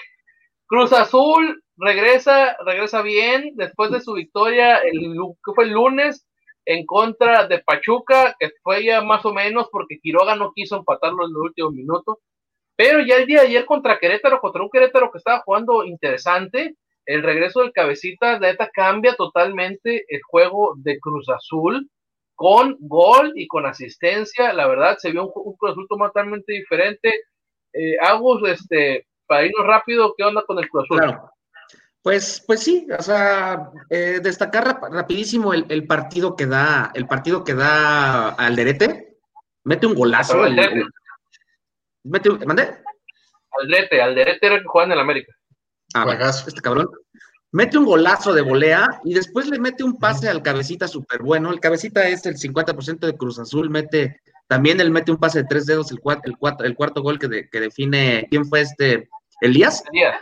B: Cruz Azul regresa, regresa bien después de su victoria el que fue el lunes en contra de Pachuca, que fue ya más o menos porque Quiroga no quiso empatarlo en los últimos minutos. Pero ya el día de ayer contra Querétaro, contra un Querétaro que estaba jugando interesante, el regreso del cabecita, neta, cambia totalmente el juego de Cruz Azul con gol y con asistencia. La verdad, se vio un, Cruz Azul totalmente diferente. Eh, Agus, este, para irnos rápido, ¿qué onda con el Cruz Azul?
D: Pues, pues sí, o sea, eh, destacar rapidísimo el, partido que da, el partido que da Alderete, mete un golazo.
B: Alderete.
D: mete un, ¿mandé?
B: Alderete, Alderete era el que juega en el América.
D: Ah, este cabrón. Mete un golazo de volea y después le mete un pase al cabecita súper bueno. El cabecita es el 50% de Cruz Azul, mete, también él mete un pase de tres dedos, el, cuatro, el, el cuarto gol que, que define quién fue este, Elías.
B: Elías.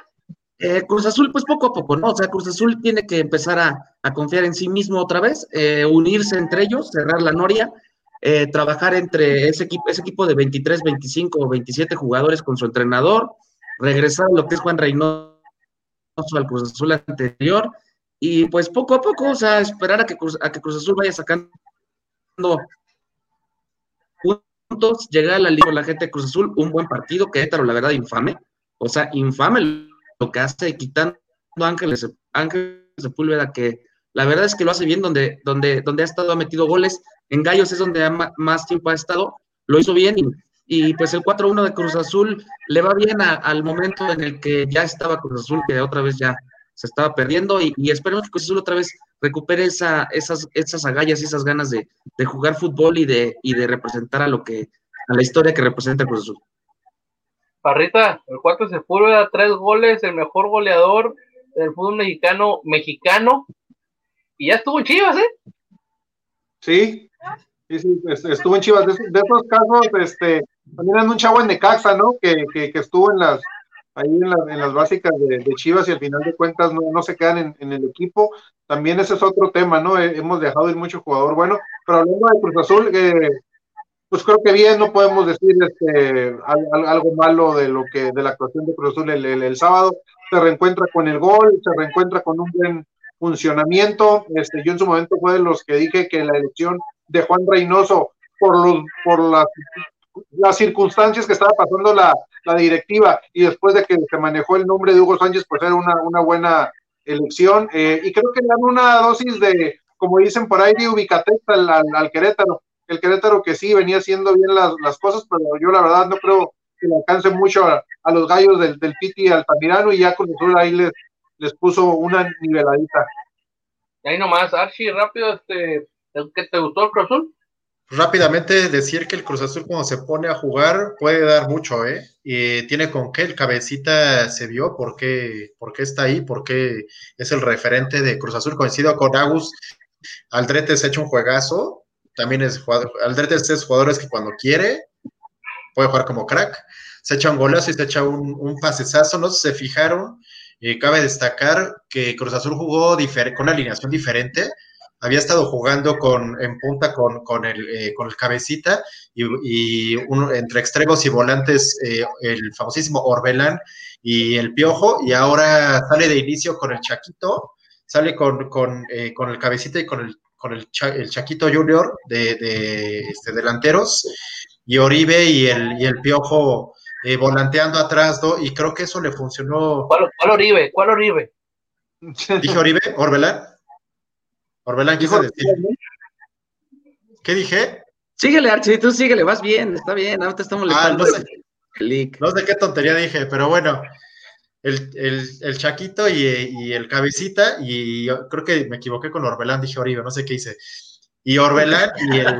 D: Eh, Cruz Azul, pues poco a poco, ¿no? O sea, Cruz Azul tiene que empezar a, confiar en sí mismo otra vez, eh, unirse entre ellos, cerrar la noria, eh, trabajar entre ese equipo, ese equipo de 23, 25 o 27 jugadores con su entrenador, regresar a lo que es Juan Reynoso al Cruz Azul anterior, y pues poco a poco, o sea, esperar a que Cruz, a que Cruz Azul vaya sacando puntos, llegar a la liga la gente de Cruz Azul, un buen partido, que la verdad, infame, o sea, infame lo que hace quitando Ángeles, Ángeles Sepúlveda, que la verdad es que lo hace bien donde, donde, donde ha estado, ha metido goles. En Gallos es donde más tiempo ha estado, lo hizo bien y, pues el 4-1 de Cruz Azul le va bien al momento en el que ya estaba Cruz Azul, que otra vez ya se estaba perdiendo y, esperemos que Cruz Azul otra vez recupere esa, esas, esas agallas y esas ganas de, de, jugar fútbol y de, y de representar a lo que, a la historia que representa Cruz Azul.
B: Parrita, el cuarto se a tres goles, el mejor goleador del fútbol mexicano, mexicano, y ya estuvo en Chivas, ¿eh?
E: Sí, sí, sí estuvo en Chivas. De, esos casos, este, también hay un chavo en Necaxa, ¿no? Que, que, estuvo en las, ahí en, en las básicas de, Chivas y al final de cuentas no, no se quedan en, el equipo. También ese es otro tema, ¿no? hemos dejado ir mucho jugador bueno, pero hablando de Cruz Azul, eh, pues creo que bien, no podemos decir este, algo malo de lo que de la actuación de Cruz Azul el, sábado. Se reencuentra con el gol, se reencuentra con un buen funcionamiento. Este, yo en su momento fue de los que dije que la elección de Juan Reynoso por los por las, las circunstancias que estaba pasando la, directiva y después de que se manejó el nombre de Hugo Sánchez, pues era una, buena elección. Eh, y creo que le dan una dosis de, como dicen por ahí, de ubicatesta al, al Querétaro el Querétaro que sí venía haciendo bien las, cosas, pero yo la verdad no creo que le alcance mucho a, los gallos del, del Piti Altamirano y ya con el ahí les, les puso una niveladita.
B: Ahí nomás, Archie, rápido, este, ¿qué te gustó el Cruz?
C: Rápidamente decir que el Cruz Azul cuando se pone a jugar puede dar mucho, ¿eh? Y tiene con qué el cabecita se vio, por qué, por qué está ahí, por qué es el referente de Cruz Azul, coincido con Agus, Aldrete se ha hecho un juegazo, también es jugador, Aldrete es jugador que cuando quiere puede jugar como crack, se echa un golazo y se echa un, un pasesazo, no se fijaron, y cabe destacar que Cruz Azul jugó con una alineación diferente, había estado jugando con, en punta con, con, el, eh, con el cabecita y, uno, entre extremos y volantes eh, el famosísimo Orbelán y el Piojo, y ahora sale de inicio con el Chaquito, sale con, con, eh, con el cabecita y con el, con el, el Chaquito Junior de, de este, delanteros, y Oribe y el, y el Piojo volanteando atrás, ¿no? y creo que eso le funcionó.
B: ¿Cuál, cuál Oribe? ¿Cuál Oribe?
C: Dije Oribe, Orbelán. Orbelán quiso decir. ¿Qué dije?
D: Síguele, Archie, tú síguele, vas bien, está bien, ahora te estamos
C: ah, no, sé, no sé qué tontería dije, pero bueno, el, el, Chaquito y, el Cabecita, y yo creo que me equivoqué con Orbelán, dije Oribe, no sé qué hice. Y Orbelán y el,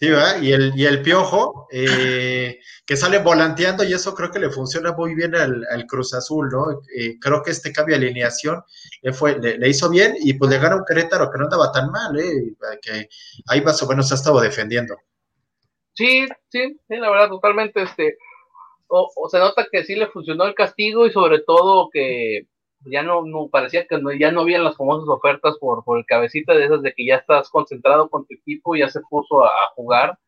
C: Sí, Y el, y el piojo, eh, que sale volanteando, y eso creo que le funciona muy bien al, Cruz Azul, ¿no? Eh, creo que este cambio de alineación le, fue, le, hizo bien y pues le gana un Querétaro que no andaba tan mal, ¿eh? Que ahí más o menos ha estado defendiendo.
B: Sí, sí, sí, la verdad, totalmente, este, o se nota que sí le funcionó el castigo y sobre todo que ya no, parecía que no, ya no habían las famosas ofertas por, el cabecita de esas de que ya estás concentrado con tu equipo, ya se puso a, jugar.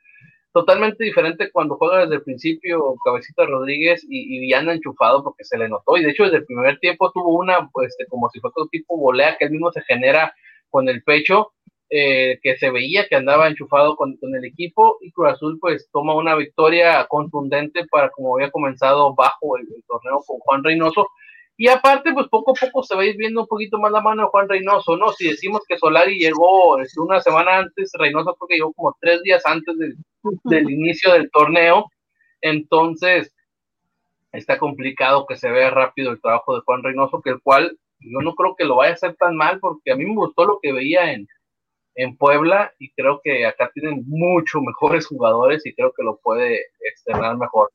B: Totalmente diferente cuando juega desde el principio Cabecita Rodríguez y, y anda enchufado porque se le notó. Y de hecho, desde el primer tiempo tuvo una, pues, este, como si fuera todo tipo volea que él mismo se genera con el pecho, eh, que se veía que andaba enchufado con, el equipo. Y Cruz Azul, pues, toma una victoria contundente para como había comenzado bajo el torneo con Juan Reynoso y aparte, pues poco a poco se va a ir viendo un poquito más la mano de Juan Reynoso, ¿no? Si decimos que Solari llegó este, una semana antes, Reynoso creo que llegó como tres días antes del, inicio del torneo, entonces está complicado que se vea rápido el trabajo de Juan Reynoso, que el cual yo no creo que lo vaya a hacer tan mal, porque a mí me gustó lo que veía en, en Puebla y creo que acá tienen mucho mejores jugadores y creo que lo puede externar mejor.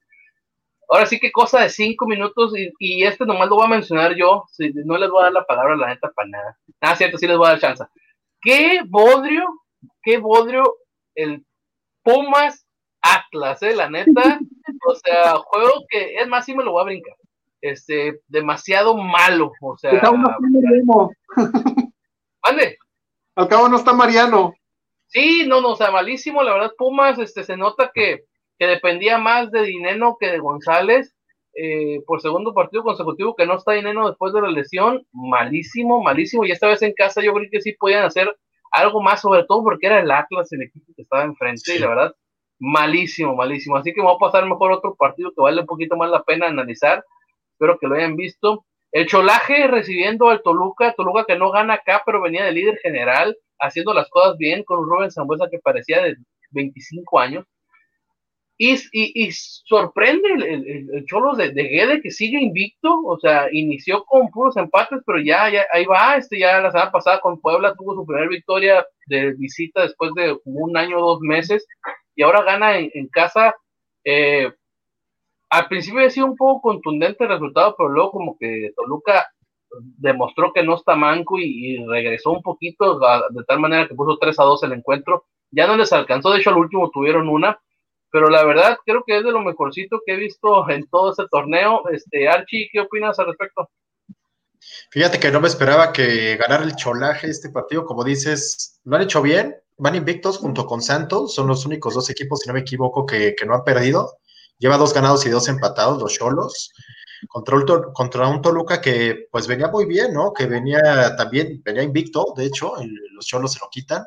B: Ahora sí que cosa de cinco minutos y, este nomás lo voy a mencionar yo, si, no les voy a dar la palabra a la neta para nada. Ah, cierto, sí les voy a dar chance. ¿Qué bodrio, qué bodrio el Pumas Atlas, eh, la neta? O sea, juego que, es más, sí me lo voy a brincar. Este, demasiado malo, o sea. Al cabo no Mariano.
E: Al cabo no está Mariano.
B: Sí, no, no, o sea, malísimo, la verdad, Pumas, este, se nota que que dependía más de Dineno que de González. Eh, por segundo partido consecutivo que no está Dineno después de la lesión, malísimo, malísimo. Y esta vez en casa yo creo que sí podían hacer algo más, sobre todo porque era el Atlas el equipo que estaba enfrente, y la verdad, malísimo, malísimo. Así que vamos a pasar mejor otro partido que vale un poquito más la pena analizar. Espero que lo hayan visto. El Cholaje recibiendo al Toluca, Toluca que no gana acá, pero venía de líder general, haciendo las cosas bien con un Rubén Zambuesa que parecía de 25 años. Y, sorprende el, el, Cholos de, de, Guede que sigue invicto, o sea, inició con puros empates, pero ya, ya ahí va, este ya la semana pasada con Puebla tuvo su primera victoria de visita después de un año o dos meses, y ahora gana en, casa. Eh, al principio había sido un poco contundente el resultado, pero luego como que Toluca demostró que no está manco y, regresó un poquito, de tal manera que puso 3 a 2 el encuentro. Ya no les alcanzó, de hecho al último tuvieron una, pero la verdad creo que es de lo mejorcito que he visto en todo este torneo. Este, Archie, ¿qué opinas al respecto?
C: Fíjate que no me esperaba que ganara el cholaje este partido, como dices, lo han hecho bien, van invictos junto con Santos, son los únicos dos equipos, si no me equivoco, que, no han perdido. Lleva dos ganados y dos empatados, los Cholos, contra, contra un Toluca que pues venía muy bien, ¿no? Que venía también, venía invicto, de hecho, los Cholos se lo quitan.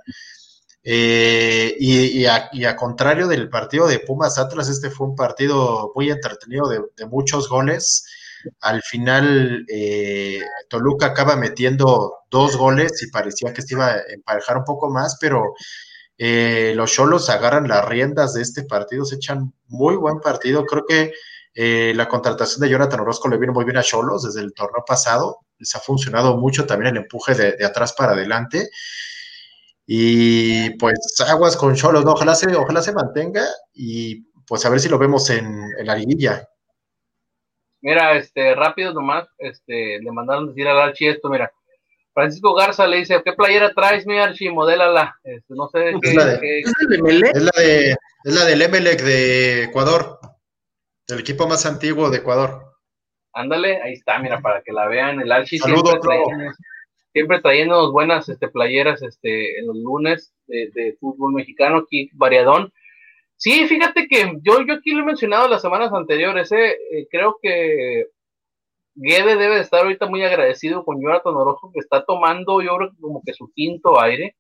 C: Eh, y, a, contrario del partido de Pumas Atlas, este fue un partido muy entretenido de, muchos goles. Al final, eh, Toluca acaba metiendo dos goles y parecía que se iba a emparejar un poco más, pero eh, los Cholos agarran las riendas de este partido, se echan muy buen partido. Creo que Eh, la contratación de Jonathan Orozco le vino muy bien a Cholos desde el torneo pasado. Les ha funcionado mucho también el empuje de, atrás para adelante. Y pues aguas con Cholos, ¿no? Ojalá se, ojalá se mantenga y pues a ver si lo vemos en, la liguilla.
B: Mira, este, rápido nomás, este, le mandaron decir al Archie esto, mira. Francisco Garza le dice, ¿qué playera traes, mi Archie? Modélala. Este, no sé.
C: ¿Es, la de, ¿Es, la de, es la del Emelec de Ecuador. El equipo más antiguo de Ecuador.
B: Ándale, ahí está, mira, para que la vean. El Archie siempre, siempre trayendo buenas este, playeras este, en los lunes de, fútbol mexicano, aquí variadón. Sí, fíjate que yo, yo aquí lo he mencionado las semanas anteriores, eh, eh, creo que Guede debe de estar ahorita muy agradecido con Jonathan Orozco, que está tomando, yo creo, como que su quinto aire,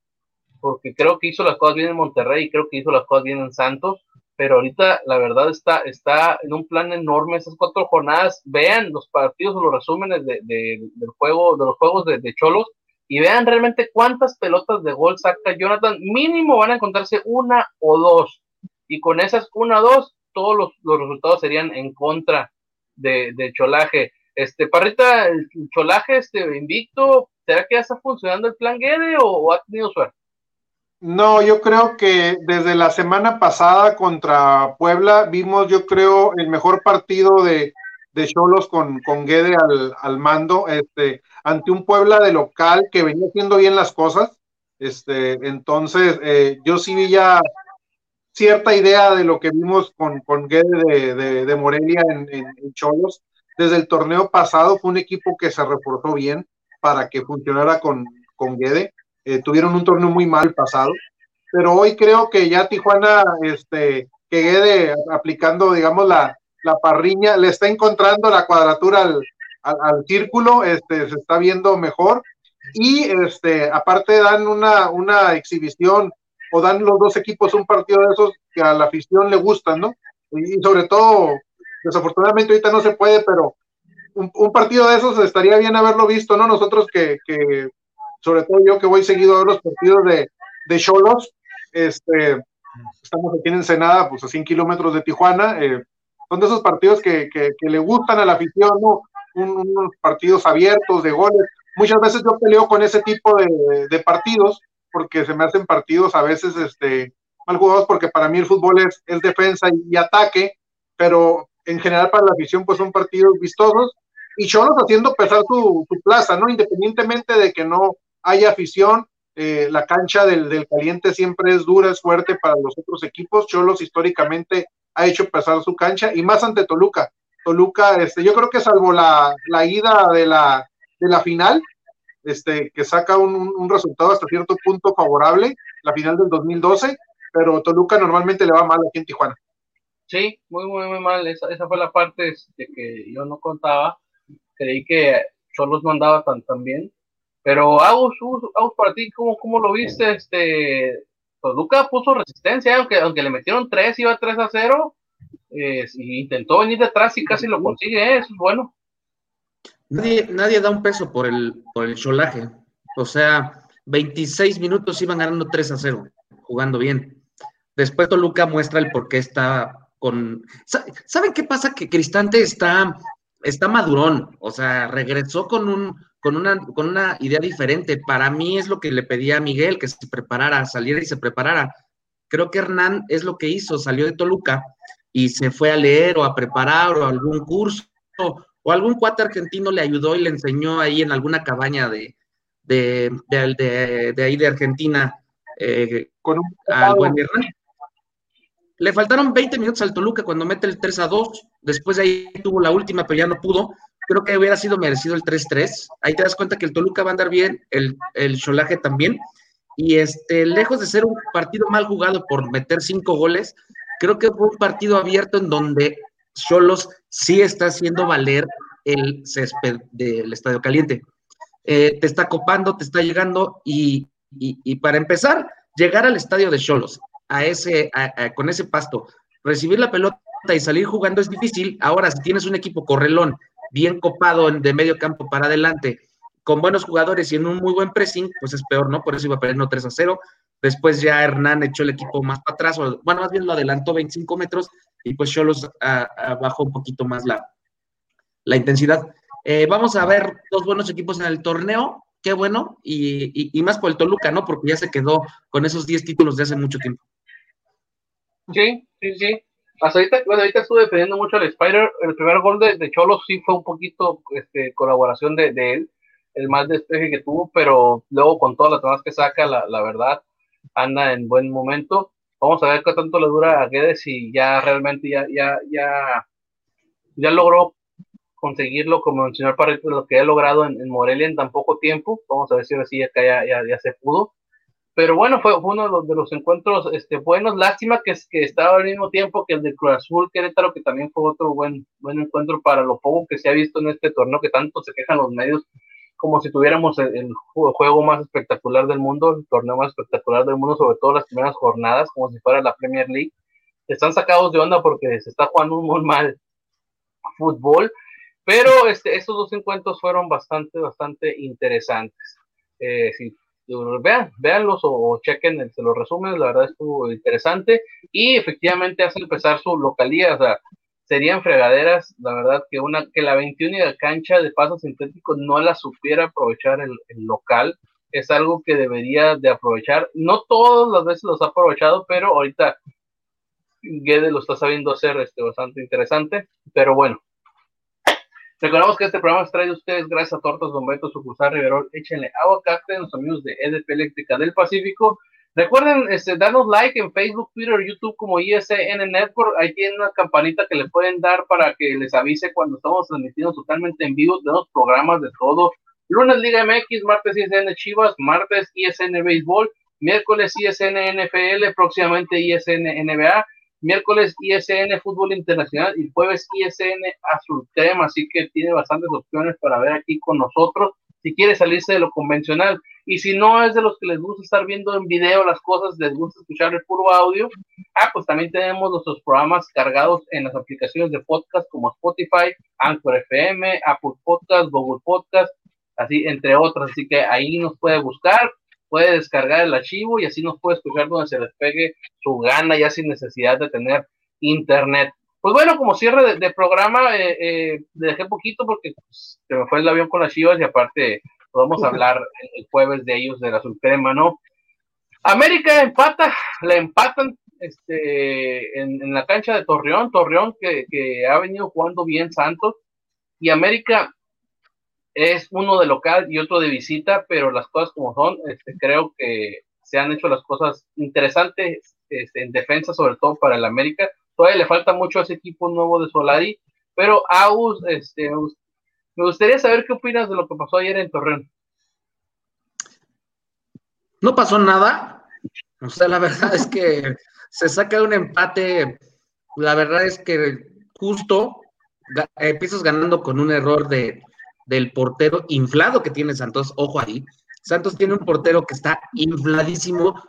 B: porque creo que hizo las cosas bien en Monterrey y creo que hizo las cosas bien en Santos pero ahorita la verdad está, está en un plan enorme esas cuatro jornadas. Vean los partidos o los resúmenes de, del juego, de los juegos de, Cholos y vean realmente cuántas pelotas de gol saca Jonathan. Mínimo van a encontrarse una o dos. Y con esas una o dos, todos los, los resultados serían en contra de, de, Cholaje. Este, Parrita, el Cholaje este, invicto, ¿será que ya está funcionando el plan Guede o ha tenido suerte?
E: No, yo creo que desde la semana pasada contra Puebla vimos, yo creo, el mejor partido de, de Cholos con, con Guede al, mando, este, ante un Puebla de local que venía haciendo bien las cosas. Este, entonces, eh, yo sí vi ya cierta idea de lo que vimos con, con Guede de, Morelia en, en, Cholos. Desde el torneo pasado fue un equipo que se reforzó bien para que funcionara con, con Guede. Eh, tuvieron un torneo muy mal pasado, pero hoy creo que ya Tijuana, este, que quede aplicando, digamos, la, la parriña, le está encontrando la cuadratura al, al, círculo, este, se está viendo mejor, y este, aparte dan una, una exhibición, o dan los dos equipos un partido de esos que a la afición le gustan, ¿no? Y, sobre todo, desafortunadamente ahorita no se puede, pero un, un, partido de esos estaría bien haberlo visto, ¿no? Nosotros que, que sobre todo yo que voy seguido a los partidos de, de Cholos, este, estamos aquí en Ensenada, pues a 100 kilómetros de Tijuana, eh, son de esos partidos que, que, le gustan a la afición, ¿no? unos partidos abiertos, de goles. Muchas veces yo peleo con ese tipo de, de, partidos, porque se me hacen partidos a veces este, mal jugados, porque para mí el fútbol es, es defensa y, ataque, pero en general para la afición pues son partidos vistosos, y Cholos haciendo pesar su, su plaza, ¿no? Independientemente de que no, hay afición, eh, la cancha del, caliente siempre es dura, es fuerte para los otros equipos. Cholos históricamente ha hecho pesar su cancha y más ante Toluca. Toluca, este, yo creo que salvo la, ida de la, final, este, que saca un, resultado hasta cierto punto favorable, la final del 2012, pero Toluca normalmente le va mal aquí en Tijuana.
B: Sí, muy, muy, muy mal. Esa, esa fue la parte de este, que yo no contaba. Creí que Cholos no andaba tan, tan bien pero Agus, Agus para ti, ¿cómo, ¿cómo, lo viste? Este, Toluca puso resistencia, aunque, aunque le metieron tres, iba 3 a 0, eh, intentó venir detrás y casi lo consigue, ¿eh? eso es bueno.
D: Nadie, nadie da un peso por el, por el cholaje. O sea, 26 minutos iban ganando 3 a 0, jugando bien. Después Toluca muestra el por qué está con. ¿Saben qué pasa? Que Cristante está, está madurón. O sea, regresó con un, con una, con una idea diferente. Para mí es lo que le pedía a Miguel, que se preparara, saliera y se preparara. Creo que Hernán es lo que hizo, salió de Toluca y se fue a leer o a preparar o algún curso o algún cuate argentino le ayudó y le enseñó ahí en alguna cabaña de, de, de, ahí de Argentina eh, con un al buen Hernán. Le faltaron 20 minutos al Toluca cuando mete el 3 a 2. Después de ahí tuvo la última, pero ya no pudo creo que hubiera sido merecido el 3-3. Ahí te das cuenta que el Toluca va a andar bien, el, el también. Y este, lejos de ser un partido mal jugado por meter cinco goles, creo que fue un partido abierto en donde Cholos sí está haciendo valer el césped del Estadio Caliente. Eh, te está copando, te está llegando y, y, para empezar, llegar al estadio de Cholos, a ese, con ese pasto, recibir la pelota y salir jugando es difícil. Ahora, si tienes un equipo correlón bien copado de medio campo para adelante, con buenos jugadores y en un muy buen pressing, pues es peor, ¿no? Por eso iba a perder 3 a 0. Después ya Hernán echó el equipo más para atrás, o, bueno, más bien lo adelantó 25 metros y pues Cholos bajó un poquito más la, la intensidad. Eh, vamos a ver dos buenos equipos en el torneo, qué bueno, y, más por el Toluca, ¿no? Porque ya se quedó con esos 10 títulos de hace mucho tiempo.
B: Sí, sí, sí. Hasta ahorita, bueno, ahorita estuve defendiendo mucho al Spider. El primer gol de, de Cholos sí fue un poquito este, colaboración de, él, el más despeje que tuvo, pero luego con todas las demás que saca, la, la verdad, anda en buen momento. Vamos a ver qué tanto le dura a Guedes y ya realmente ya, ya, ya, ya logró conseguirlo como el señor lo que ha logrado en, Morelia en tan poco tiempo. Vamos a ver si así acá ya, ya, se pudo. Pero bueno, fue, uno de los, de los, encuentros este, buenos. Lástima que, que estaba al mismo tiempo que el de Cruz Azul Querétaro, que también fue otro buen, buen encuentro para lo poco que se ha visto en este torneo, que tanto se quejan los medios como si tuviéramos el, juego más espectacular del mundo, el torneo más espectacular del mundo, sobre todo las primeras jornadas, como si fuera la Premier League. Están sacados de onda porque se está jugando un muy mal fútbol, pero este, estos dos encuentros fueron bastante, bastante interesantes. Eh, vean, véanlos o, chequen, se los resumen, la verdad estuvo interesante y efectivamente hace empezar su localidad, o sea, serían fregaderas, la verdad, que una que la 21 y la cancha de paso sintético no la supiera aprovechar el, local, es algo que debería de aprovechar. No todas las veces los ha aprovechado, pero ahorita Guede lo está sabiendo hacer este, bastante interesante, pero bueno. Recordamos que este programa es traído a ustedes gracias a Tortas Don Beto, Sucursal Riverol, échenle aguacate, los amigos de EDP Eléctrica del Pacífico, Recuerden este, darnos like en Facebook, Twitter, YouTube como ISN Network. Ahí tienen una campanita que le pueden dar para que les avise cuando estamos transmitiendo totalmente en vivo. Tenemos programas de todo. Lunes Liga MX, martes ISN Chivas, martes ISN Béisbol, miércoles ISN NFL, próximamente ISN NBA, miércoles ISN Fútbol Internacional y jueves ISN Azul Crema. Así que tiene bastantes opciones para ver aquí con nosotros si quiere salirse de lo convencional. Y si no es de los que les gusta estar viendo en video las cosas, les gusta escuchar el puro audio, ah, pues también tenemos nuestros programas cargados en las aplicaciones de podcast como Spotify, Anchor FM, Apple Podcast, Google Podcast, así entre otras. Así que ahí nos puede buscar, puede descargar el archivo y así nos puede escuchar donde se les pegue su gana, ya sin necesidad de tener internet. Pues bueno, como cierre de, programa, eh, eh, dejé poquito porque pues, se me fue el avión con las chivas y aparte podemos hablar el jueves de ellos de la Crema, ¿no? América empata, la empatan este, en, la cancha de Torreón, Torreón que, ha venido jugando bien Santos, y América es uno de local y otro de visita, pero las cosas como son, este, creo que se han hecho las cosas interesantes este, en defensa, sobre todo para el América. Todavía le falta mucho a ese equipo nuevo de Solari, pero Aus, este, me gustaría saber qué opinas de lo que pasó ayer en Torreón.
D: No pasó nada. O sea, la verdad es que se saca un empate. La verdad es que justo empiezas ganando con un error de, del portero inflado que tiene Santos. Ojo ahí. Santos tiene un portero que está infladísimo.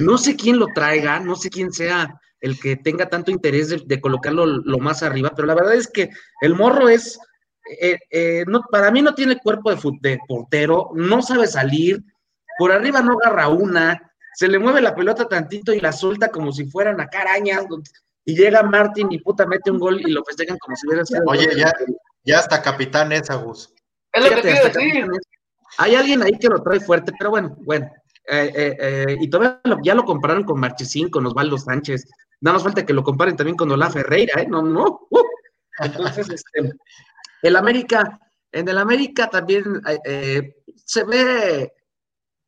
D: No sé quién lo traiga, no sé quién sea el que tenga tanto interés de, colocarlo lo más arriba, pero la verdad es que el morro es eh, eh, no, para mí no tiene cuerpo de, portero, no sabe salir, por arriba no agarra una, se le mueve la pelota tantito y la suelta como si fueran a carañas, y llega Martín y puta mete un gol y lo festejan como si hubiera sido.
C: Oye, ya, ya hasta capitán es, Agus.
B: Es lo que
D: Hay alguien ahí que lo trae fuerte, pero bueno, bueno. Eh, y todavía ya lo compararon con Marchesín, con Osvaldo Sánchez. Nada más falta que lo comparen también con Olá Ferreira, ¿eh? No, no. Uh. Entonces, este, el América, en el América también eh, eh, se ve.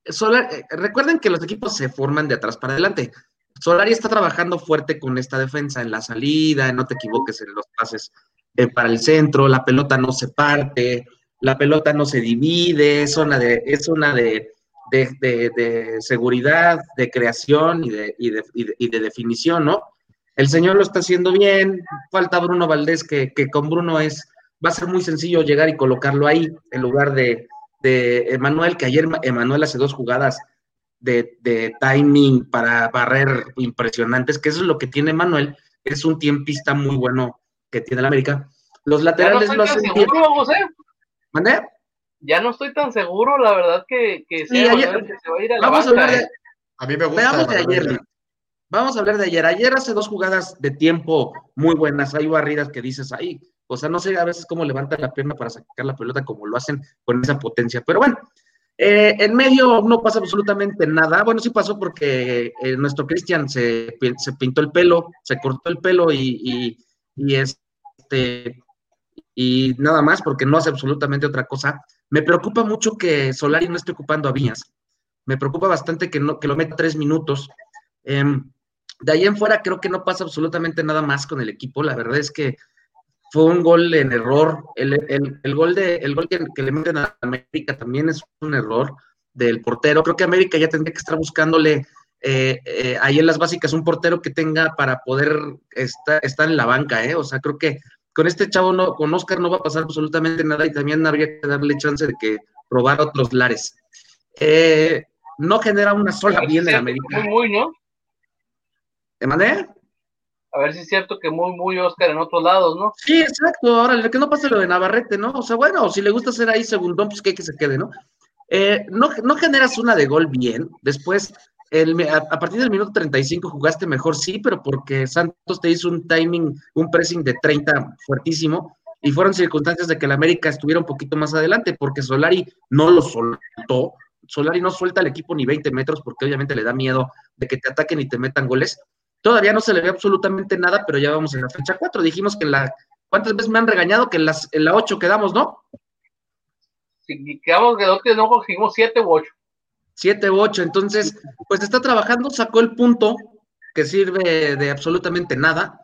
D: Eh, recuerden que los equipos se forman de atrás para adelante. Solari está trabajando fuerte con esta defensa en la salida, no te equivoques en los pases para el centro, la pelota no se parte, la pelota no se divide, es una de, es una de, de, seguridad, de creación y de, y, y de, definición, ¿no? El señor lo está haciendo bien, falta Bruno Valdés, que, que con Bruno es va a ser muy sencillo llegar y colocarlo ahí en lugar de, de Emanuel, que ayer Emanuel hace dos jugadas de, timing para barrer impresionantes, que eso es lo que tiene Emanuel, es un tiempista muy bueno que tiene el América. Los laterales
B: no lo hacen bien.
D: ¿Mandé?
B: Ya no estoy tan seguro, la verdad, que, que, se va a ir a la
D: vamos
B: banca,
D: a,
C: ¿eh? a mí me gusta.
D: Veamos de ayer, Vamos a hablar de ayer. Ayer hace dos jugadas de tiempo muy buenas. Hay barridas que dices ahí. O sea, no sé a veces cómo levantan la pierna para sacar la pelota como lo hacen con esa potencia. Pero bueno, eh, en medio no pasa absolutamente nada. Bueno, sí pasó porque eh, nuestro Cristian se, se, pintó el pelo, se cortó el pelo y, y, este y nada más porque no hace absolutamente otra cosa. Me preocupa mucho que Solari no esté ocupando a Viñas. Me preocupa bastante que, no, que lo meta tres minutos. Em, de ahí en fuera creo que no pasa absolutamente nada más con el equipo. La verdad es que fue un gol en error. El, gol, de, el gol que, le meten a América también es un error del portero. Creo que América ya tendría que estar buscándole eh, eh, ahí en las básicas un portero que tenga para poder estar, en la banca. ¿eh? O sea, creo que con este chavo, no, con Oscar no va a pasar absolutamente nada y también habría que darle chance de que probar otros lares. Eh, no genera una sola bien en América.
B: Muy, muy, ¿no?
D: ¿Te mandé?
B: a ver si es cierto que muy, muy Oscar en otros lados, ¿no?
D: Sí, exacto. Ahora, que no pase lo de Navarrete, ¿no? O sea, bueno, si le gusta ser ahí segundón, pues que hay que se quede, ¿no? Eh, no, no generas una de gol bien. Después, a, partir del minuto 35 jugaste mejor, sí, pero porque Santos te hizo un timing, un pressing de 30 fuertísimo. Y fueron circunstancias de que el América estuviera un poquito más adelante, porque Solari no lo soltó. Solari no suelta al equipo ni 20 metros, porque obviamente le da miedo de que te ataquen y te metan goles. Todavía no se le ve absolutamente nada, pero ya vamos en la fecha 4. Dijimos que en la. ¿Cuántas veces me han regañado que en, las, en la 8 quedamos, no?
B: Sí, quedamos que no conseguimos 7 u 8.
D: 7 u 8. Entonces, pues está trabajando, sacó el punto que sirve de absolutamente nada.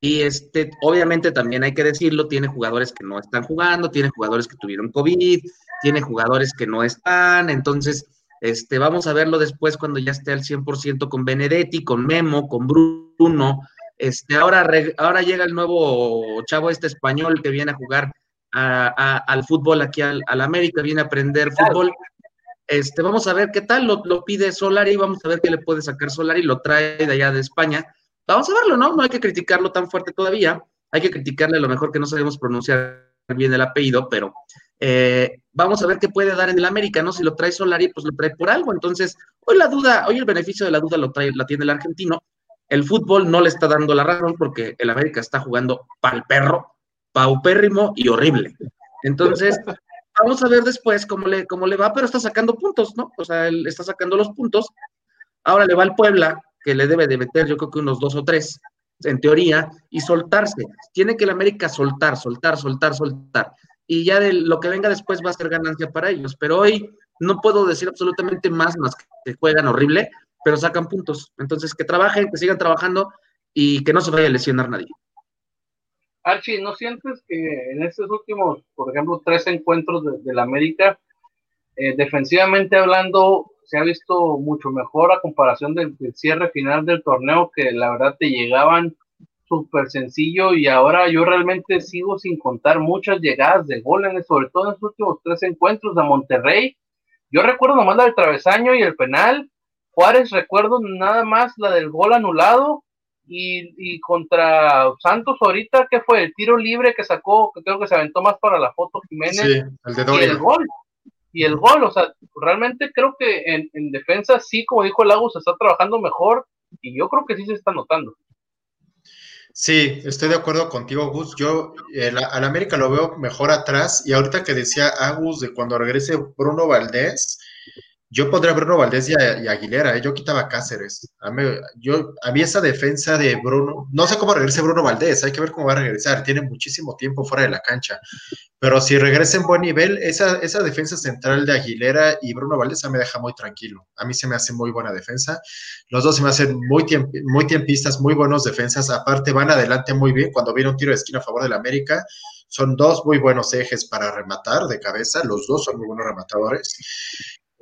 D: Y este, obviamente también hay que decirlo, tiene jugadores que no están jugando, tiene jugadores que tuvieron COVID, tiene jugadores que no están, entonces este, vamos a verlo después cuando ya esté al 100% con Benedetti, con Memo, con Bruno. Este, ahora, ahora llega el nuevo chavo este español que viene a jugar al fútbol aquí al, América, viene a aprender fútbol. Este, vamos a ver qué tal, lo, pide Solari, vamos a ver qué le puede sacar Solari, lo trae de allá de España. Vamos a verlo, ¿no? No hay que criticarlo tan fuerte todavía, hay que criticarle a lo mejor que no sabemos pronunciar bien el apellido, pero eh, vamos a ver qué puede dar en el América, ¿no? Si lo trae Solari, pues lo trae por algo. Entonces, hoy la duda, hoy el beneficio de la duda lo trae, la tiene el argentino. El fútbol no le está dando la razón porque el América está jugando pal perro, paupérrimo y horrible. Entonces, vamos a ver después cómo le, cómo le va, pero está sacando puntos, ¿no? O sea, él está sacando los puntos. Ahora le va al Puebla, que le debe de meter, yo creo que unos dos o tres, en teoría, y soltarse. Tiene que el América soltar, soltar, soltar, soltar y ya de lo que venga después va a ser ganancia para ellos. Pero hoy no puedo decir absolutamente más más que juegan horrible, pero sacan puntos. Entonces, que trabajen, que sigan trabajando y que no se vaya a lesionar nadie.
B: Archie, ¿no sientes que en estos últimos, por ejemplo, tres encuentros de, la América, eh, defensivamente hablando, se ha visto mucho mejor a comparación del, del, cierre final del torneo, que la verdad te llegaban súper sencillo y ahora yo realmente sigo sin contar muchas llegadas de gol, en, sobre todo en los últimos tres encuentros de Monterrey. Yo recuerdo nomás la del travesaño y el penal. Juárez recuerdo nada más la del gol anulado y, contra Santos ahorita, que fue? El tiro libre que sacó, que creo que se aventó más para la foto Jiménez.
C: el de
B: y el gol. Y el gol, o sea, realmente creo que en, en defensa sí, como dijo Lagos, se está trabajando mejor y yo creo que sí se está notando.
C: Sí, estoy de acuerdo contigo, Gus. Yo al América lo veo mejor atrás y ahorita que decía Agus de cuando regrese Bruno Valdés, yo pondría a Bruno Valdés y, Aguilera, ¿eh? yo quitaba Cáceres. A mí, yo, a mí esa defensa de Bruno, no sé cómo regrese Bruno Valdés, hay que ver cómo va a regresar, tiene muchísimo tiempo fuera de la cancha, pero si regresa en buen nivel, esa, esa defensa central de Aguilera y Bruno Valdés me deja muy tranquilo. A mí se me hace muy buena defensa. Los dos se me hacen muy, muy tiempistas, muy buenos defensas, aparte van adelante muy bien cuando viene un tiro de esquina a favor del América. Son dos muy buenos ejes para rematar de cabeza, los dos son muy buenos rematadores.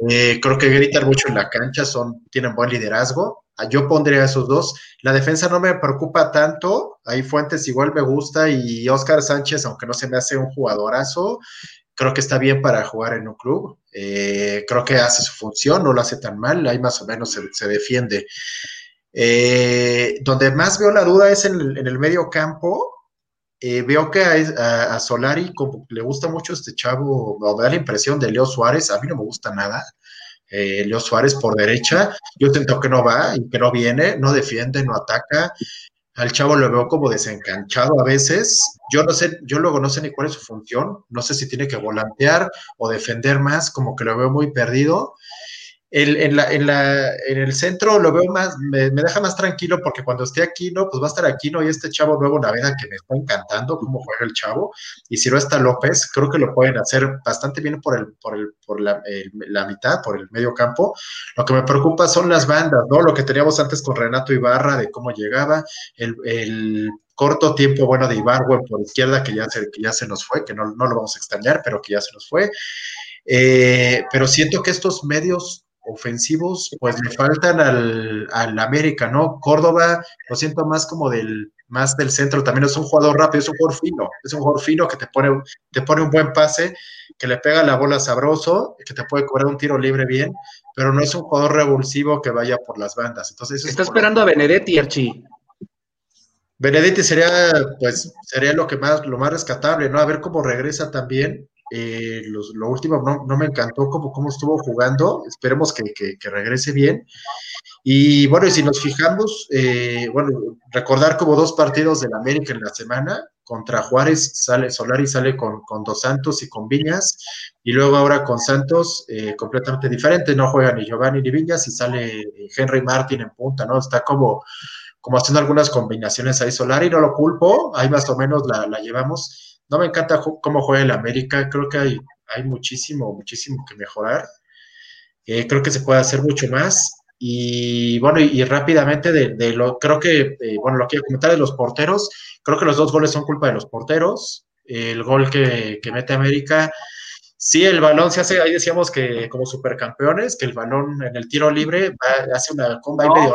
C: Eh, creo que gritan mucho en la cancha, son, tienen buen liderazgo. Ah, yo pondría esos dos. La defensa no me preocupa tanto. Ahí Fuentes igual me gusta y Oscar Sánchez, aunque no se me hace un jugadorazo, creo que está bien para jugar en un club. Eh, creo que hace su función, no lo hace tan mal, ahí más o menos se, defiende. Eh, donde más veo la duda es en, el medio campo. Veo que a, a, Solari como le gusta mucho este chavo, me da la impresión de Leo Suárez, a mí no me gusta nada. eh, Leo Suárez por derecha. Yo siento que no va y que no viene, no defiende, no ataca. Al chavo lo veo como desencanchado a veces. Yo no sé, yo luego no sé ni cuál es su función. No sé si tiene que volantear o defender más, como que lo veo muy perdido. El, en, la, en, la, en, el centro lo veo más, me, deja más tranquilo porque cuando esté aquí, ¿no? Pues va a estar aquí, ¿no? Y este chavo nuevo Naveda que me está encantando cómo juega el chavo. Y si no está López, creo que lo pueden hacer bastante bien por, el, por, el, por la, la, mitad, por el medio campo. Lo que me preocupa son las bandas, ¿no? Lo que teníamos antes con Renato Ibarra, de cómo llegaba, el, el corto tiempo bueno de Ibarra por izquierda, que ya se, que ya se nos fue, que no, no lo vamos a extrañar, pero que ya se nos fue. Eh, pero siento que estos medios ofensivos, pues le faltan al, al, América, ¿no? Córdoba, lo siento más como del, más del centro, también es un jugador rápido, es un jugador fino, es un jugador fino que te pone, te pone un buen pase, que le pega la bola sabroso, que te puede cobrar un tiro libre bien, pero no es un jugador revulsivo que vaya por las bandas. Entonces,
D: Está esperando a Benedetti, Archie.
C: Benedetti sería, pues, sería lo que más, lo más rescatable, ¿no? A ver cómo regresa también. Eh, los, lo último no, no, me encantó cómo, cómo estuvo jugando, esperemos que, que, regrese bien. Y bueno, si nos fijamos, eh, bueno, recordar como dos partidos del América en la semana, contra Juárez sale Solari sale con, con Dos Santos y con Viñas, y luego ahora con Santos eh, completamente diferente, no juega ni Giovanni ni Viñas y sale Henry Martin en punta, ¿no? Está como, como haciendo algunas combinaciones ahí Solari, no lo culpo, ahí más o menos la, la llevamos no me encanta cómo juega el América, creo que hay, hay muchísimo, muchísimo que mejorar. Eh, creo que se puede hacer mucho más. Y bueno, y, y rápidamente de, de, lo, creo que, eh, bueno, lo quiero comentar de los porteros, creo que los dos goles son culpa de los porteros. El gol que, que mete América, sí, el balón se hace, ahí decíamos que como supercampeones, que el balón en el tiro libre va, hace una comba no. y medio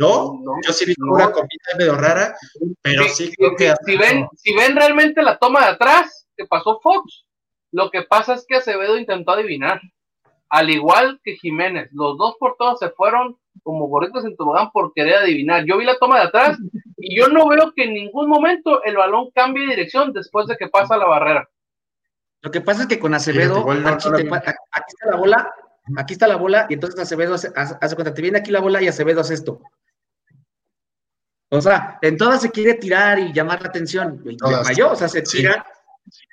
C: ¿No? no, yo sí vi no. una comida medio rara, pero sí, sí creo que...
B: Si ven, si ven realmente la toma de atrás que pasó Fox, lo que pasa es que Acevedo intentó adivinar, al igual que Jiménez, los dos por todos se fueron como gorritos en tobogán por querer adivinar. Yo vi la toma de atrás y yo no veo que en ningún momento el balón cambie de dirección después de que pasa la barrera.
D: Lo que pasa es que con Acevedo, te, aquí, está la bola, aquí está la bola, y entonces Acevedo hace, hace cuenta, te viene aquí la bola y Acevedo hace esto. O sea, en todas se quiere tirar y llamar la atención. Y todas, o sea, se tira.
C: Sí.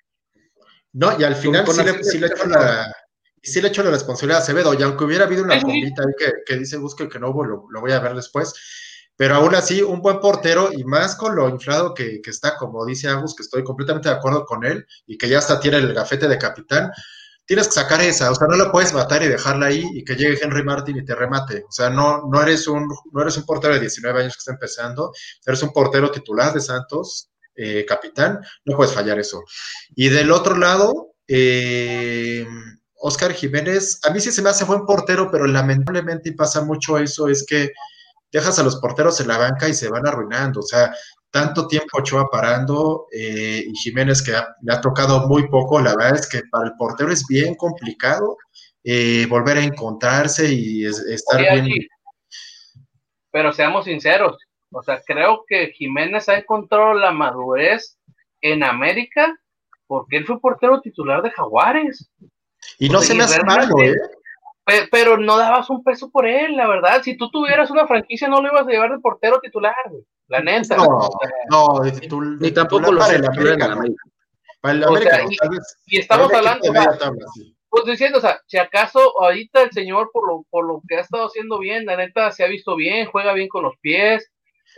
C: No, y al final sí, le, sí, le, echo la, sí le echo la responsabilidad a Acevedo. Y aunque hubiera habido una bombita ahí que, que dice Busque que no hubo, lo, lo, voy a ver después. Pero aún así, un buen portero, y más con lo inflado que, que está, como dice Agus, que estoy completamente de acuerdo con él, y que ya hasta tiene el gafete de capitán, tienes que sacar esa, o sea, no la puedes matar y dejarla ahí y que llegue Henry Martin y te remate. O sea, no, no, eres, un, no eres un portero de 19 años que está empezando, eres un portero titular de Santos, eh, capitán, no puedes fallar eso. Y del otro lado, eh, Oscar Jiménez, a mí sí se me hace buen portero, pero lamentablemente pasa mucho eso, es que dejas a los porteros en la banca y se van arruinando. O sea, tanto tiempo Ochoa parando eh, y Jiménez que ha, le ha tocado muy poco, la verdad es que para el portero es bien complicado eh, volver a encontrarse y es, estar Oye, bien.
B: Pero seamos sinceros, o sea, creo que Jiménez ha encontrado la madurez en América porque él fue portero titular de Jaguares.
C: Y no o sea, se me hace malo, ¿eh?
B: Pero no dabas un peso por él, la verdad. Si tú tuvieras una franquicia, no lo ibas a llevar de portero titular, güey. La neta.
C: No, no, de
D: titul, ni tampoco lo América.
B: No. Para el América, o sea, y, y, estamos hablando, tabla, sí. pues diciendo, o sea, si acaso ahorita el señor, por lo, por lo que ha estado haciendo bien, la neta se ha visto bien, juega bien con los pies,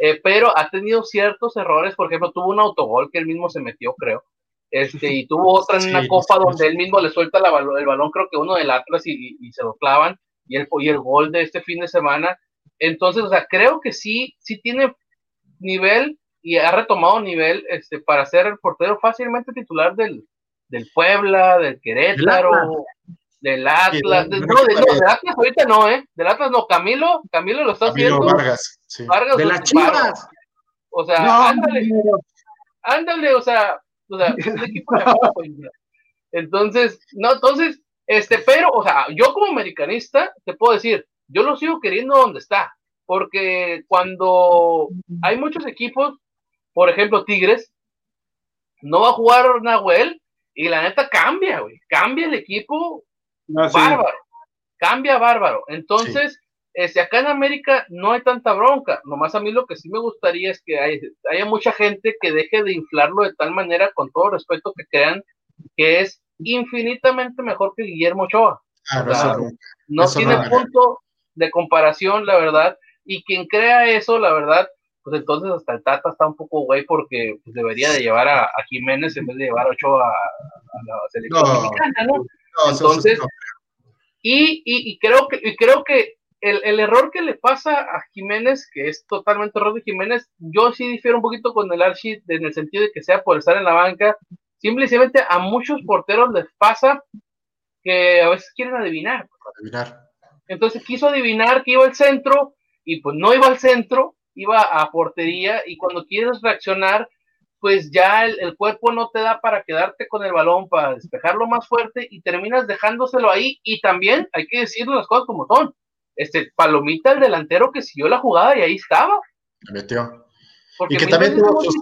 B: eh, pero ha tenido ciertos errores, por ejemplo, tuvo un autogol que él mismo se metió, creo. Este, y tuvo otra en una copa sí, donde él mismo le suelta la, el balón, creo que uno del Atlas y, y, se lo clavan, y el, y el gol de este fin de semana. Entonces, o sea, creo que sí, sí tiene nivel y ha retomado nivel este, para ser el portero fácilmente titular del, del Puebla, del Querétaro, del Atlas. Sí, del, no, de, no, del Atlas ahorita no, ¿eh? Del Atlas no, Camilo, Camilo lo está Camilo haciendo.
C: Vargas, sí.
B: Vargas
D: de las Chivas.
B: O sea, no, ándale, no. ándale, o sea, o sea, es un equipo de abajo, Entonces, no, entonces, este, pero, o sea, yo como americanista te puedo decir, yo lo sigo queriendo donde está, porque cuando hay muchos equipos, por ejemplo, Tigres, no va a jugar Nahuel y la neta cambia, güey, cambia el equipo no, bárbaro. cambia bárbaro. Entonces, este, acá en América no hay tanta bronca. Nomás a mí lo que sí me gustaría es que haya mucha gente que deje de inflarlo de tal manera, con todo respeto, que crean que es infinitamente mejor que Guillermo Ochoa. Ah, no, tiene punto de comparación, la verdad. Y quien crea eso, la verdad, pues entonces hasta el Tata está un poco güey porque pues, debería de llevar a, Jiménez en vez de llevar a Ochoa a, la selección mexicana, ¿no? entonces, y, y, y, creo que, y creo que el, el, error que le pasa a Jiménez, que es totalmente error de Jiménez, yo sí difiero un poquito con el Archie en el sentido de que sea por estar en la banca. Simplemente a muchos porteros les pasa que a veces quieren adivinar. adivinar. Entonces quiso adivinar que iba al centro y pues no iba al centro, iba a portería y cuando quieres reaccionar, pues ya el, cuerpo no te da para quedarte con el balón, para despejarlo más fuerte y terminas dejándoselo ahí y también hay que decirle las cosas como son. Este, Palomita, el delantero que siguió la jugada y ahí estaba.
C: metió. y que también tuvo sus,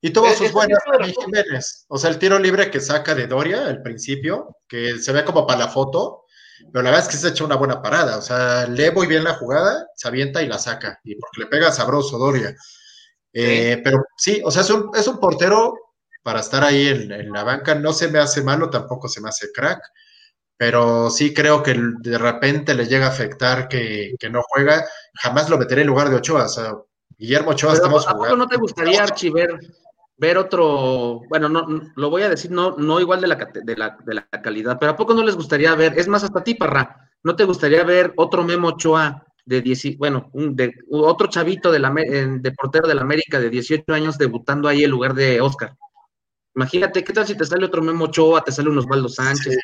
C: y tuvo sus buenas Jiménez. O sea, el tiro libre que saca de Doria al principio, que se ve como para la foto, pero la verdad es que se echa una buena parada. O sea, lee muy bien la jugada, se avienta y la saca. Y porque le pega sabroso Doria. Eh, pero sí, o sea, es un, es un portero para estar ahí en, la banca. No se me hace malo, tampoco se me hace crack. Pero sí creo que de repente le llega a afectar que, no juega. Jamás lo meteré en lugar de Ochoa. O sea, Guillermo Ochoa estamos
D: ¿a poco no te gustaría, archiver ver otro, bueno, no, lo voy a decir, no, no igual de la, de, la, de la calidad, pero ¿a poco no les gustaría ver, es más, hasta ti, Parra, ¿no te gustaría ver otro Memo Ochoa de 10, bueno, un, de, otro chavito de, la, de portero de la América de 18 años debutando ahí en lugar de Oscar? Imagínate, ¿qué tal si te sale otro Memo Ochoa, te sale un Osvaldo Sánchez?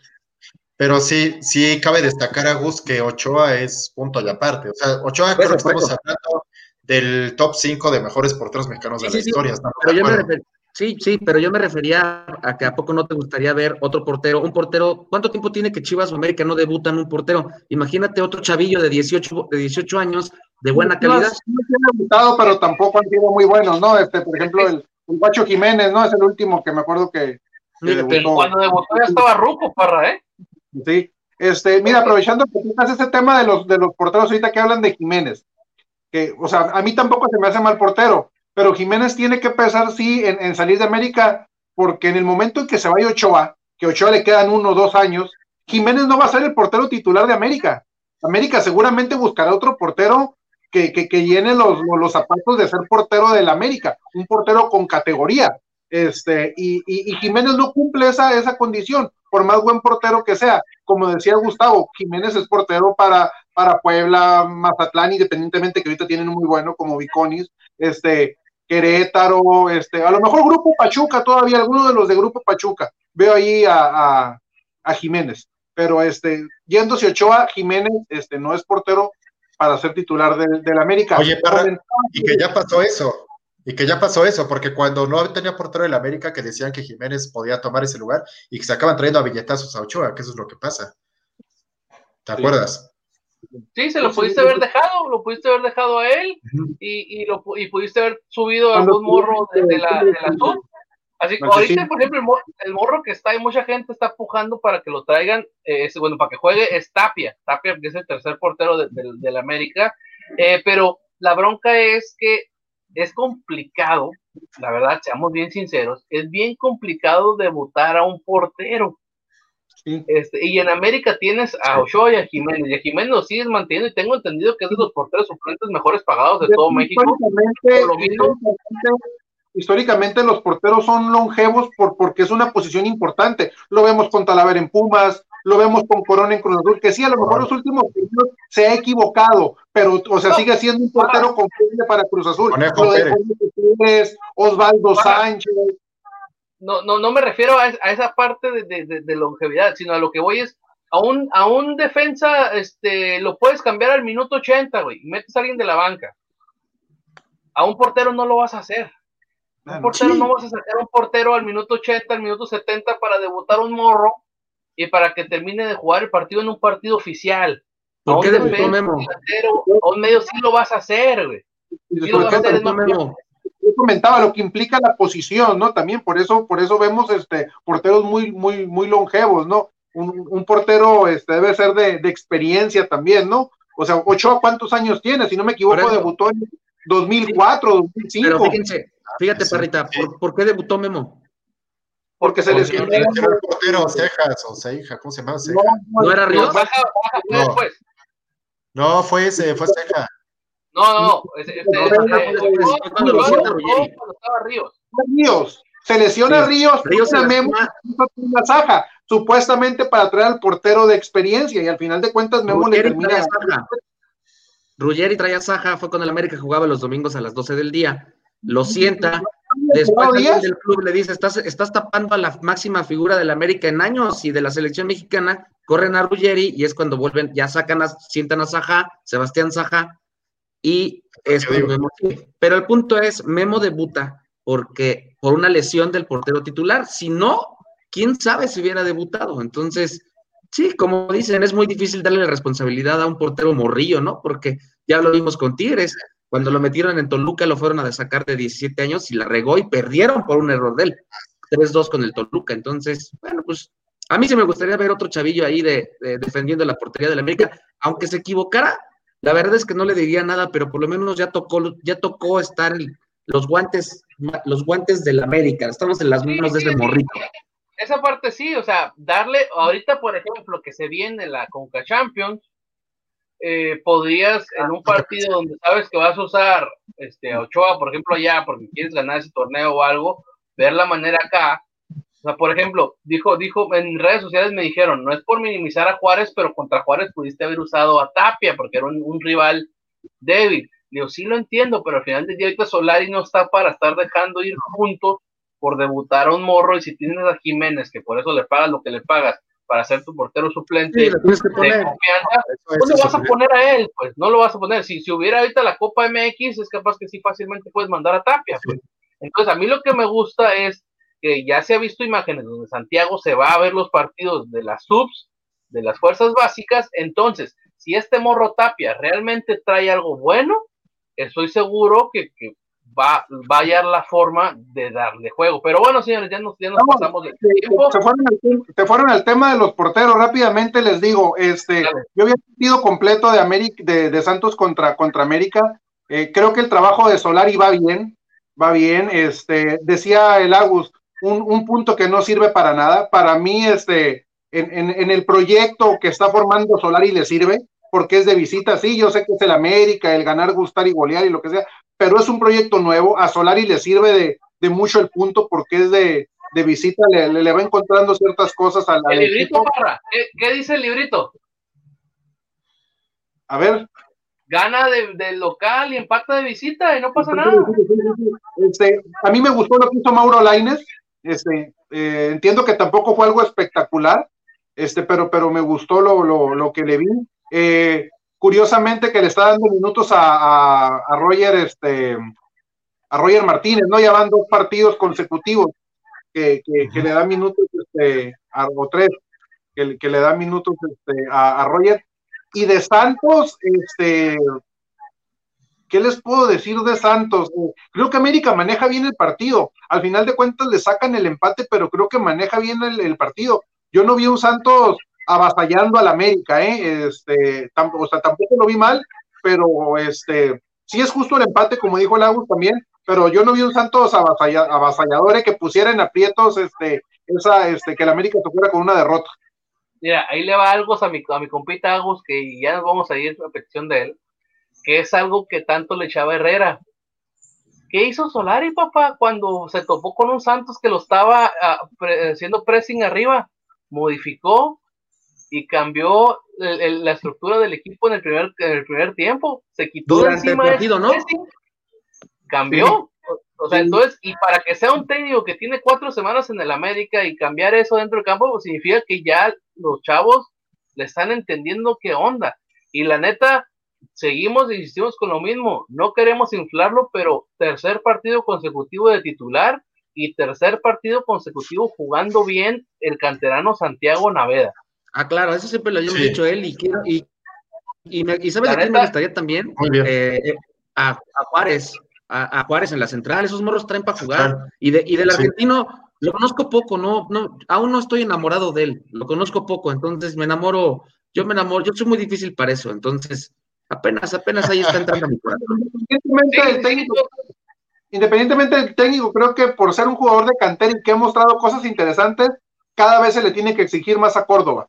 C: Pero sí, sí cabe destacar a Gus que Ochoa es punto y aparte. O sea, Ochoa creo que estamos hablando del top 5 de mejores porteros mexicanos de la historia.
D: sí, sí, pero yo me refería a que a poco no te gustaría ver otro portero, un portero, ¿cuánto tiempo tiene que Chivas o América no debutan un portero? Imagínate otro chavillo de 18, de 18 años, de buena calidad.
E: No, no debutado, pero tampoco han sido muy buenos, ¿no? Este, por ejemplo, el, el Jiménez, ¿no? Es el último que me acuerdo que,
B: Cuando debutó ya estaba Rupo, Parra, ¿eh?
E: Sí. Este, mira, aprovechando que tú este tema de los, de los porteros ahorita que hablan de Jiménez o sea, a mí tampoco se me hace mal portero, pero Jiménez tiene que pensar, sí, en, salir de América, porque en el momento en que se vaya Ochoa, que Ochoa le quedan uno o dos años, Jiménez no va a ser el portero titular de América. América seguramente buscará otro portero que, que, llene los, los, zapatos de ser portero del América, un portero con categoría. Este, y, y, y, Jiménez no cumple esa, esa condición, por más buen portero que sea. Como decía Gustavo, Jiménez es portero para para Puebla, Mazatlán, independientemente que ahorita tienen muy bueno como Viconis, este, Querétaro, este, a lo mejor Grupo Pachuca todavía, alguno de los de Grupo Pachuca. Veo ahí a, Jiménez, pero este, yéndose Ochoa, Jiménez, este, no es portero para ser titular del, América.
C: Oye, y que ya pasó eso, y que ya pasó eso, porque cuando no tenía portero del América, que decían que Jiménez podía tomar ese lugar y que se acaban trayendo a billetazos a Ochoa, que eso es lo que pasa. ¿Te acuerdas?
B: Sí, se lo pudiste haber dejado, lo pudiste haber dejado a él y, y, lo, y pudiste haber subido algún morro de, la, de la Así que ahorita, por ejemplo, el morro, que está, hay mucha gente está pujando para que lo traigan, eh, bueno, para que juegue es Tapia, Tapia que es el tercer portero de, la América, eh, pero la bronca es que es complicado, la verdad, seamos bien sinceros, es bien complicado debutar a un portero. Este, y en América tienes a Ochoa y a Jiménez, y a Jiménez lo sigues manteniendo, y tengo entendido que es de los porteros suplentes mejores pagados de todo México.
E: Históricamente, los porteros son longevos por, porque es una posición importante. Lo vemos con Talavera en Pumas, lo vemos con Corona en Cruz Azul, que sí, a lo mejor los últimos años se ha equivocado, pero, o sea, sigue siendo un portero confiable para Cruz Azul. Osvaldo Sánchez,
B: no, no, no me refiero a, esa parte de, longevidad, sino a lo que voy es a un, a un defensa, este, lo puedes cambiar al minuto 80, güey, y metes a alguien de la banca. A un portero no lo vas a hacer. Un portero no vas a sacar a un portero al minuto 80, al minuto 70 para debutar un morro y para que termine de jugar el partido en un partido oficial.
D: ¿Por qué debutó
B: Memo? A un medio sí lo vas a hacer, güey. Sí lo vas a hacer,
E: yo comentaba lo que implica la posición, ¿no? También por eso, por eso vemos este porteros muy, muy, muy longevos, ¿no? un, portero este, debe ser de, experiencia también, ¿no? O sea, Ochoa, ¿cuántos años tiene? Si no me equivoco, debutó en 2004, 2005. Pero
D: fíjense, fíjate, Parrita, ¿por, qué debutó Memo?
E: Porque se lesionó.
C: el portero, Cejas o Ceja, ¿cómo se llama?
D: No, era Ríos.
B: no.
C: no, fue ese, fue Ceja.
B: No, no, ese,
E: Ríos. Ríos. Se lesiona Ríos, Ríos una Memo, una saja, supuestamente para traer al portero de experiencia, y al final de cuentas Memo le termina.
D: Ruggeri traía saja, fue con el América, jugaba los domingos a las 12 del día, lo sienta, después del club le dice, estás, estás tapando a la máxima figura del América en años y de la selección mexicana, corren a Ruggeri y es cuando vuelven, ya sacan, a, sientan a Saja, Sebastián Saja, y es Memo. Pero el punto es, Memo debuta porque por una lesión del portero titular, si no, quién sabe si hubiera debutado. Entonces, sí, como dicen, es muy difícil darle responsabilidad a un portero morrillo, ¿no? Porque ya lo vimos con Tigres, cuando lo metieron en Toluca lo fueron a sacar de 17 años y la regó y perdieron por un error de él. 3-2 con el Toluca. Entonces, bueno, pues a mí sí me gustaría ver otro chavillo ahí de, defendiendo la portería de la América, aunque se equivocara, la verdad es que no le diría nada, pero por lo menos ya tocó, ya tocó estar los guantes, los guantes de la América. Estamos en las manos de ese morrito.
B: Esa parte sí, o sea, darle, ahorita por ejemplo, que se viene la Conca Champions, eh, podrías en un partido donde sabes que vas a usar este, Ochoa, por ejemplo, allá, porque quieres ganar ese torneo o algo, ver la manera acá. O sea, por ejemplo, dijo, dijo, en redes sociales me dijeron, no es por minimizar a Juárez, pero contra Juárez pudiste haber usado a Tapia, porque era un rival débil. Digo, sí lo entiendo, pero al final del día ahorita Solari no está para estar dejando ir juntos por debutar a un morro y si tienes a Jiménez, que por eso le pagas lo que le pagas para ser tu portero suplente de confianza, ¿cómo lo vas a poner a él? Pues no lo vas a poner. Si, si hubiera ahorita la Copa MX, es capaz que sí fácilmente puedes mandar a Tapia. Pues. Entonces, a mí lo que me gusta es que ya se ha visto imágenes donde Santiago se va a ver los partidos de las subs, de las fuerzas básicas. Entonces, si este morro Tapia realmente trae algo bueno, estoy seguro que, va, va, a hallar la forma de darle juego. Pero bueno, señores, ya nos, ya nos pasamos de tiempo.
E: Se fueron, al, fueron, al, tema de los porteros. Rápidamente les digo, este, yo había sido completo de, América, de, Santos contra, contra América. Eh, creo que el trabajo de Solari va bien, va bien. Este, decía el Agus, un, un punto que no sirve para nada. Para mí, este, en, en, en el proyecto que está formando Solari le sirve porque es de visita, sí, yo sé que es el América, el ganar, gustar y golear y lo que sea, pero es un proyecto nuevo, a Solari le sirve de, mucho el punto porque es de, visita, le, va encontrando ciertas cosas al,
B: el librito, ¿Qué, dice el librito?
E: A ver.
B: Gana de, local y empata de visita y no pasa nada.
E: Este, a mí me gustó lo que hizo Mauro Laines, este, eh, entiendo que tampoco fue algo espectacular, este, pero, pero me gustó lo, lo, lo que le vi. Eh, curiosamente que le está dando minutos a, Roger, este, a Roger Martínez, ¿no? Ya van dos partidos consecutivos que, le da minutos, este, a, o tres, que, le da minutos este, a, Roger. Y de Santos, este, ¿qué les puedo decir de Santos? Creo que América maneja bien el partido. Al final de cuentas le sacan el empate, pero creo que maneja bien el, el partido. Yo no vi un Santos avasallando al América, ¿eh? Este, o sea, tampoco lo vi mal, pero este, sí es justo el empate, como dijo Lagos también, pero yo no vi un Santos avasalladores que pusieran aprietos, este, esa, este, que el América tuviera con una derrota.
B: Mira, ahí le va algo a mi, a mi compita Agus, que ya vamos a ir a petición de él, que es algo que tanto le echaba Herrera. ¿Qué hizo Solari, papá, cuando se topó con un Santos que lo estaba ah, haciendo pressing arriba? Modificó, y cambió la estructura del equipo en el primer, el primer tiempo. Se quitó
D: Durante encima el partido, ¿no?
B: Cambió. O, sea, entonces, y para que sea un técnico que tiene cuatro semanas en el América y cambiar eso dentro del campo, pues significa que ya los chavos le están entendiendo qué onda. Y la neta, seguimos e insistimos con lo mismo. No queremos inflarlo, pero tercer partido consecutivo de titular y tercer partido consecutivo jugando bien el canterano Santiago Naveda.
D: Ah, claro, eso siempre lo había dicho él y quiero, y, y, me, y ¿sabes de quién me gustaría también? Eh, eh, a, Juárez, a, Juárez en la central, esos morros traen para jugar. Y, de, y del argentino, Lo conozco poco, no, no, aún no estoy enamorado de él, lo conozco poco, entonces me enamoro, yo me enamoro, yo soy muy difícil para eso, entonces apenas, apenas ahí está entrando mi corazón.
E: Independientemente del técnico, independientemente del técnico, creo que por ser un jugador de cantera y que ha mostrado cosas interesantes, cada vez se le tiene que exigir más a Córdoba.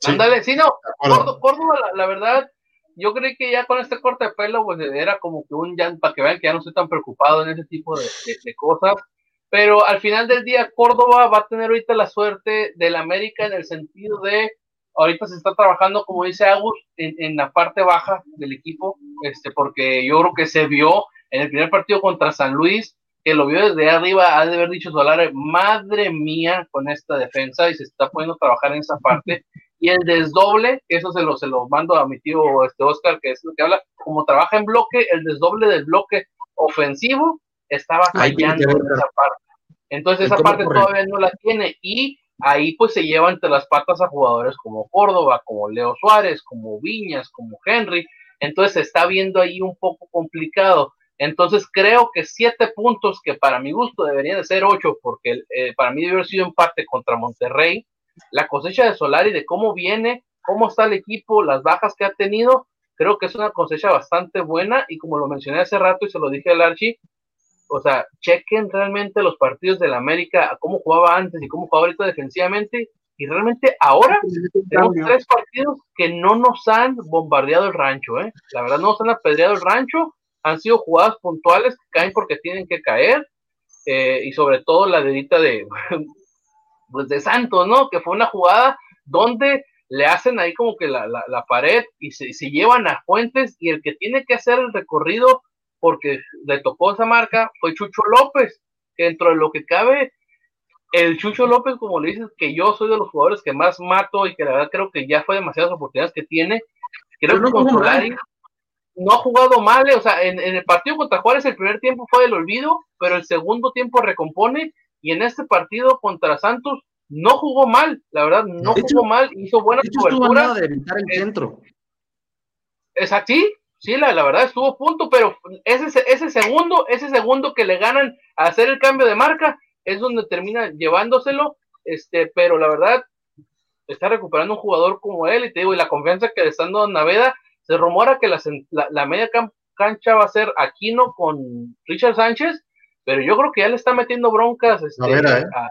B: Sí. Ándale, sí, no, Córdoba, Córdoba la, la, verdad, yo creí que ya con este corte de pelo, pues era como que un ya, para que vean que ya no estoy tan preocupado en ese tipo de, de, de cosas, pero al final del día, Córdoba va a tener ahorita la suerte del América en el sentido de, ahorita se está trabajando, como dice Agus, en, en la parte baja del equipo, este, porque yo creo que se vio en el primer partido contra San Luis, que lo vio desde arriba, ha de haber dicho Solari, madre mía con esta defensa, y se está poniendo a trabajar en esa parte. Y el desdoble, eso se lo, se lo mando a mi tío este Oscar, que es lo que habla, como trabaja en bloque, el desdoble del bloque ofensivo estaba callando en esa parte. Entonces esa parte todavía no la tiene y ahí pues se lleva entre las patas a jugadores como Córdoba, como Leo Suárez, como Viñas, como Henry. Entonces se está viendo ahí un poco complicado. Entonces creo que siete puntos que para mi gusto deberían de ser ocho, porque eh, para mí debe haber sido empate contra Monterrey. La cosecha de Solari, de cómo viene, cómo está el equipo, las bajas que ha tenido, creo que es una cosecha bastante buena. Y como lo mencioné hace rato y se lo dije al Archie, o sea, chequen realmente los partidos del América, cómo jugaba antes y cómo jugaba ahorita defensivamente. Y realmente ahora tenemos tres partidos que no nos han bombardeado el rancho, ¿eh? La verdad no nos han apedreado el rancho, han sido jugadas puntuales que caen porque tienen que caer, eh, y sobre todo la dedita de, pues de Santos, ¿no? Que fue una jugada donde le hacen ahí como que la, la, la pared y se, se, llevan a Fuentes y el que tiene que hacer el recorrido porque le tocó esa marca fue Chucho López, que dentro de lo que cabe, el Chucho López, como le dices, que yo soy de los jugadores que más mato y que la verdad creo que ya fue demasiadas oportunidades que tiene, creo que con Solari no ha jugado mal, o sea, en, en, el partido contra Juárez el primer tiempo fue del olvido, pero el segundo tiempo recompone y en este partido contra Santos no jugó mal, la verdad, no jugó mal, hizo buena cobertura.
D: de evitar el centro.
B: Es así, sí, la, la verdad estuvo a punto, pero ese, ese segundo, ese segundo que le ganan a hacer el cambio de marca, es donde termina llevándoselo, este, pero la verdad, está recuperando un jugador como él, y te digo, y la confianza que le están dando Naveda, se rumora que la, la, la media cancha va a ser Aquino con Richard Sánchez, pero yo creo que ya le está metiendo broncas este, a, ver, eh. a,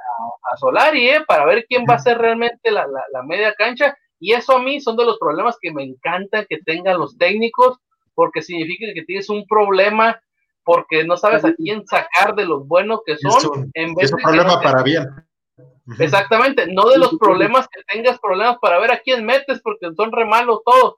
B: a, Solari, ¿eh? para ver quién va a ser realmente la, la, la, media cancha, y eso a mí son de los problemas que me encantan que tengan los técnicos, porque significa que tienes un problema, porque no sabes a quién sacar de los buenos que son.
C: Es un,
B: en vez
C: es un problema para bien.
B: Exactamente, no de los problemas que tengas problemas para ver a quién metes, porque son re malos todos.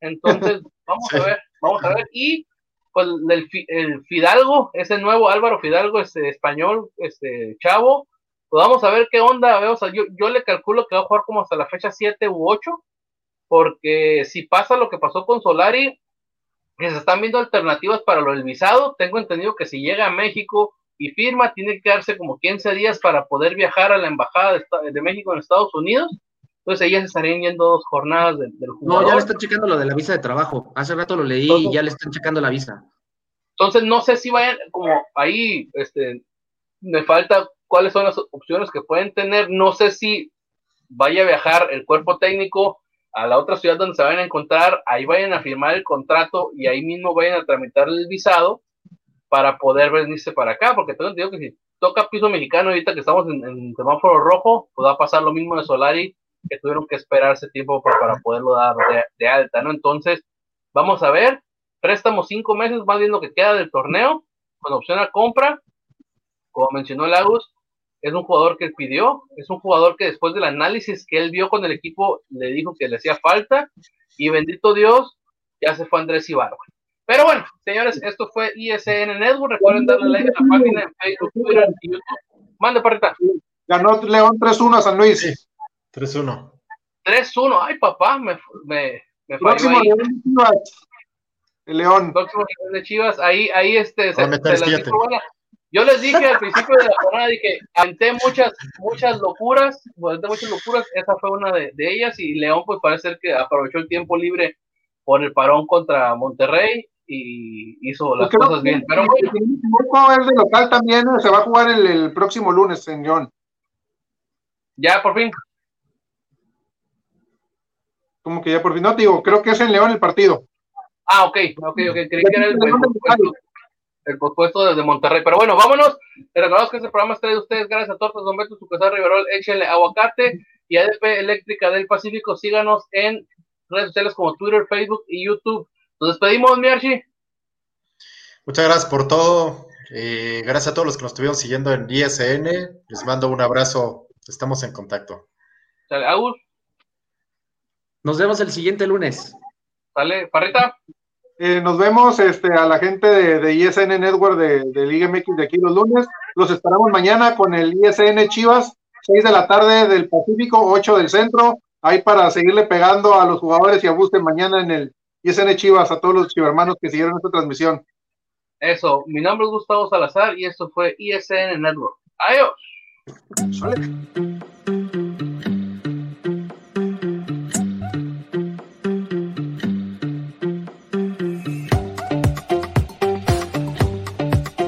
B: Entonces, vamos a ver, vamos a ver. Y pues el, el, Fidalgo, ese nuevo Álvaro Fidalgo, este español, este chavo, pues vamos a ver qué onda. O sea, yo, yo le calculo que va a jugar como hasta la fecha 7 u 8, porque si pasa lo que pasó con Solari, que se están viendo alternativas para lo del visado. Tengo entendido que si llega a México y firma, tiene que quedarse como 15 días para poder viajar a la embajada de México en Estados Unidos. Entonces ellas estarían yendo dos jornadas del, del
D: jugador. No, ya le están checando lo de la visa de trabajo. Hace rato lo leí entonces, y ya le están checando la visa.
B: Entonces no sé si vayan, como ahí, este, me falta cuáles son las opciones que pueden tener. No sé si vaya a viajar el cuerpo técnico a la otra ciudad donde se vayan a encontrar, ahí vayan a firmar el contrato y ahí mismo vayan a tramitar el visado para poder venirse para acá, porque tengo entendido que si toca piso mexicano ahorita que estamos en, en semáforo rojo, pues va a pasar lo mismo de Solari, que tuvieron que esperar ese tiempo para, para poderlo dar de, alta, ¿no? Entonces, vamos a ver, préstamos cinco meses, más bien lo que queda del torneo, con opción a compra, como mencionó Lagos, es un jugador que él pidió, es un jugador que después del análisis que él vio con el equipo le dijo que le hacía falta y bendito Dios, ya se fue Andrés Ibarra. Pero bueno, señores, esto fue ISN Network, recuerden darle like a la página en Facebook, Twitter y YouTube. Mande, parita.
E: Ganó León 3-1 a San Luis. Sí,
C: 3-1.
B: 3-1, ay papá, me, me, me
E: Próximo León de Chivas. El León.
B: Próximo León de Chivas, ahí, ahí este, se, se. Yo les dije al principio de la jornada, dije, aventé muchas, muchas locuras, aventé muchas locuras, esa fue una de, de, ellas, y León pues parece ser que aprovechó el tiempo libre por el parón contra Monterrey, y hizo las cosas bien. Pero
E: bueno. de local también se va a jugar el, el próximo lunes en León.
B: Ya, por fin.
E: Como que ya por fin. No, digo, creo que es en León el partido.
B: Ah, ok, ok, ok. Creí que era el, el, pospuesto desde Monterrey. Pero bueno, vámonos. Te recordamos que este programa está de ustedes gracias a Tortas Don Beto, su casa Riverol, échenle aguacate y ADP Eléctrica del Pacífico. Síganos en redes sociales como Twitter, Facebook y YouTube. Nos despedimos, Miarchi.
C: Muchas gracias por todo. Eh, gracias a todos los que nos estuvieron siguiendo en ISN. Les mando un abrazo. Estamos en contacto.
B: Sale,
D: Nos vemos el siguiente lunes.
B: Sale, Parrita.
E: Eh, nos vemos este, a la gente de, ISN Network de, de, Liga MX de aquí los lunes. Los esperamos mañana con el ISN Chivas, 6 de la tarde del Pacífico, 8 del centro. Ahí para seguirle pegando a los jugadores y a Buste mañana en el ISN Chivas, a todos los chivermanos que siguieron esta transmisión.
B: Eso, mi nombre es Gustavo Salazar y esto fue ISN Network. Adiós.
E: Sale.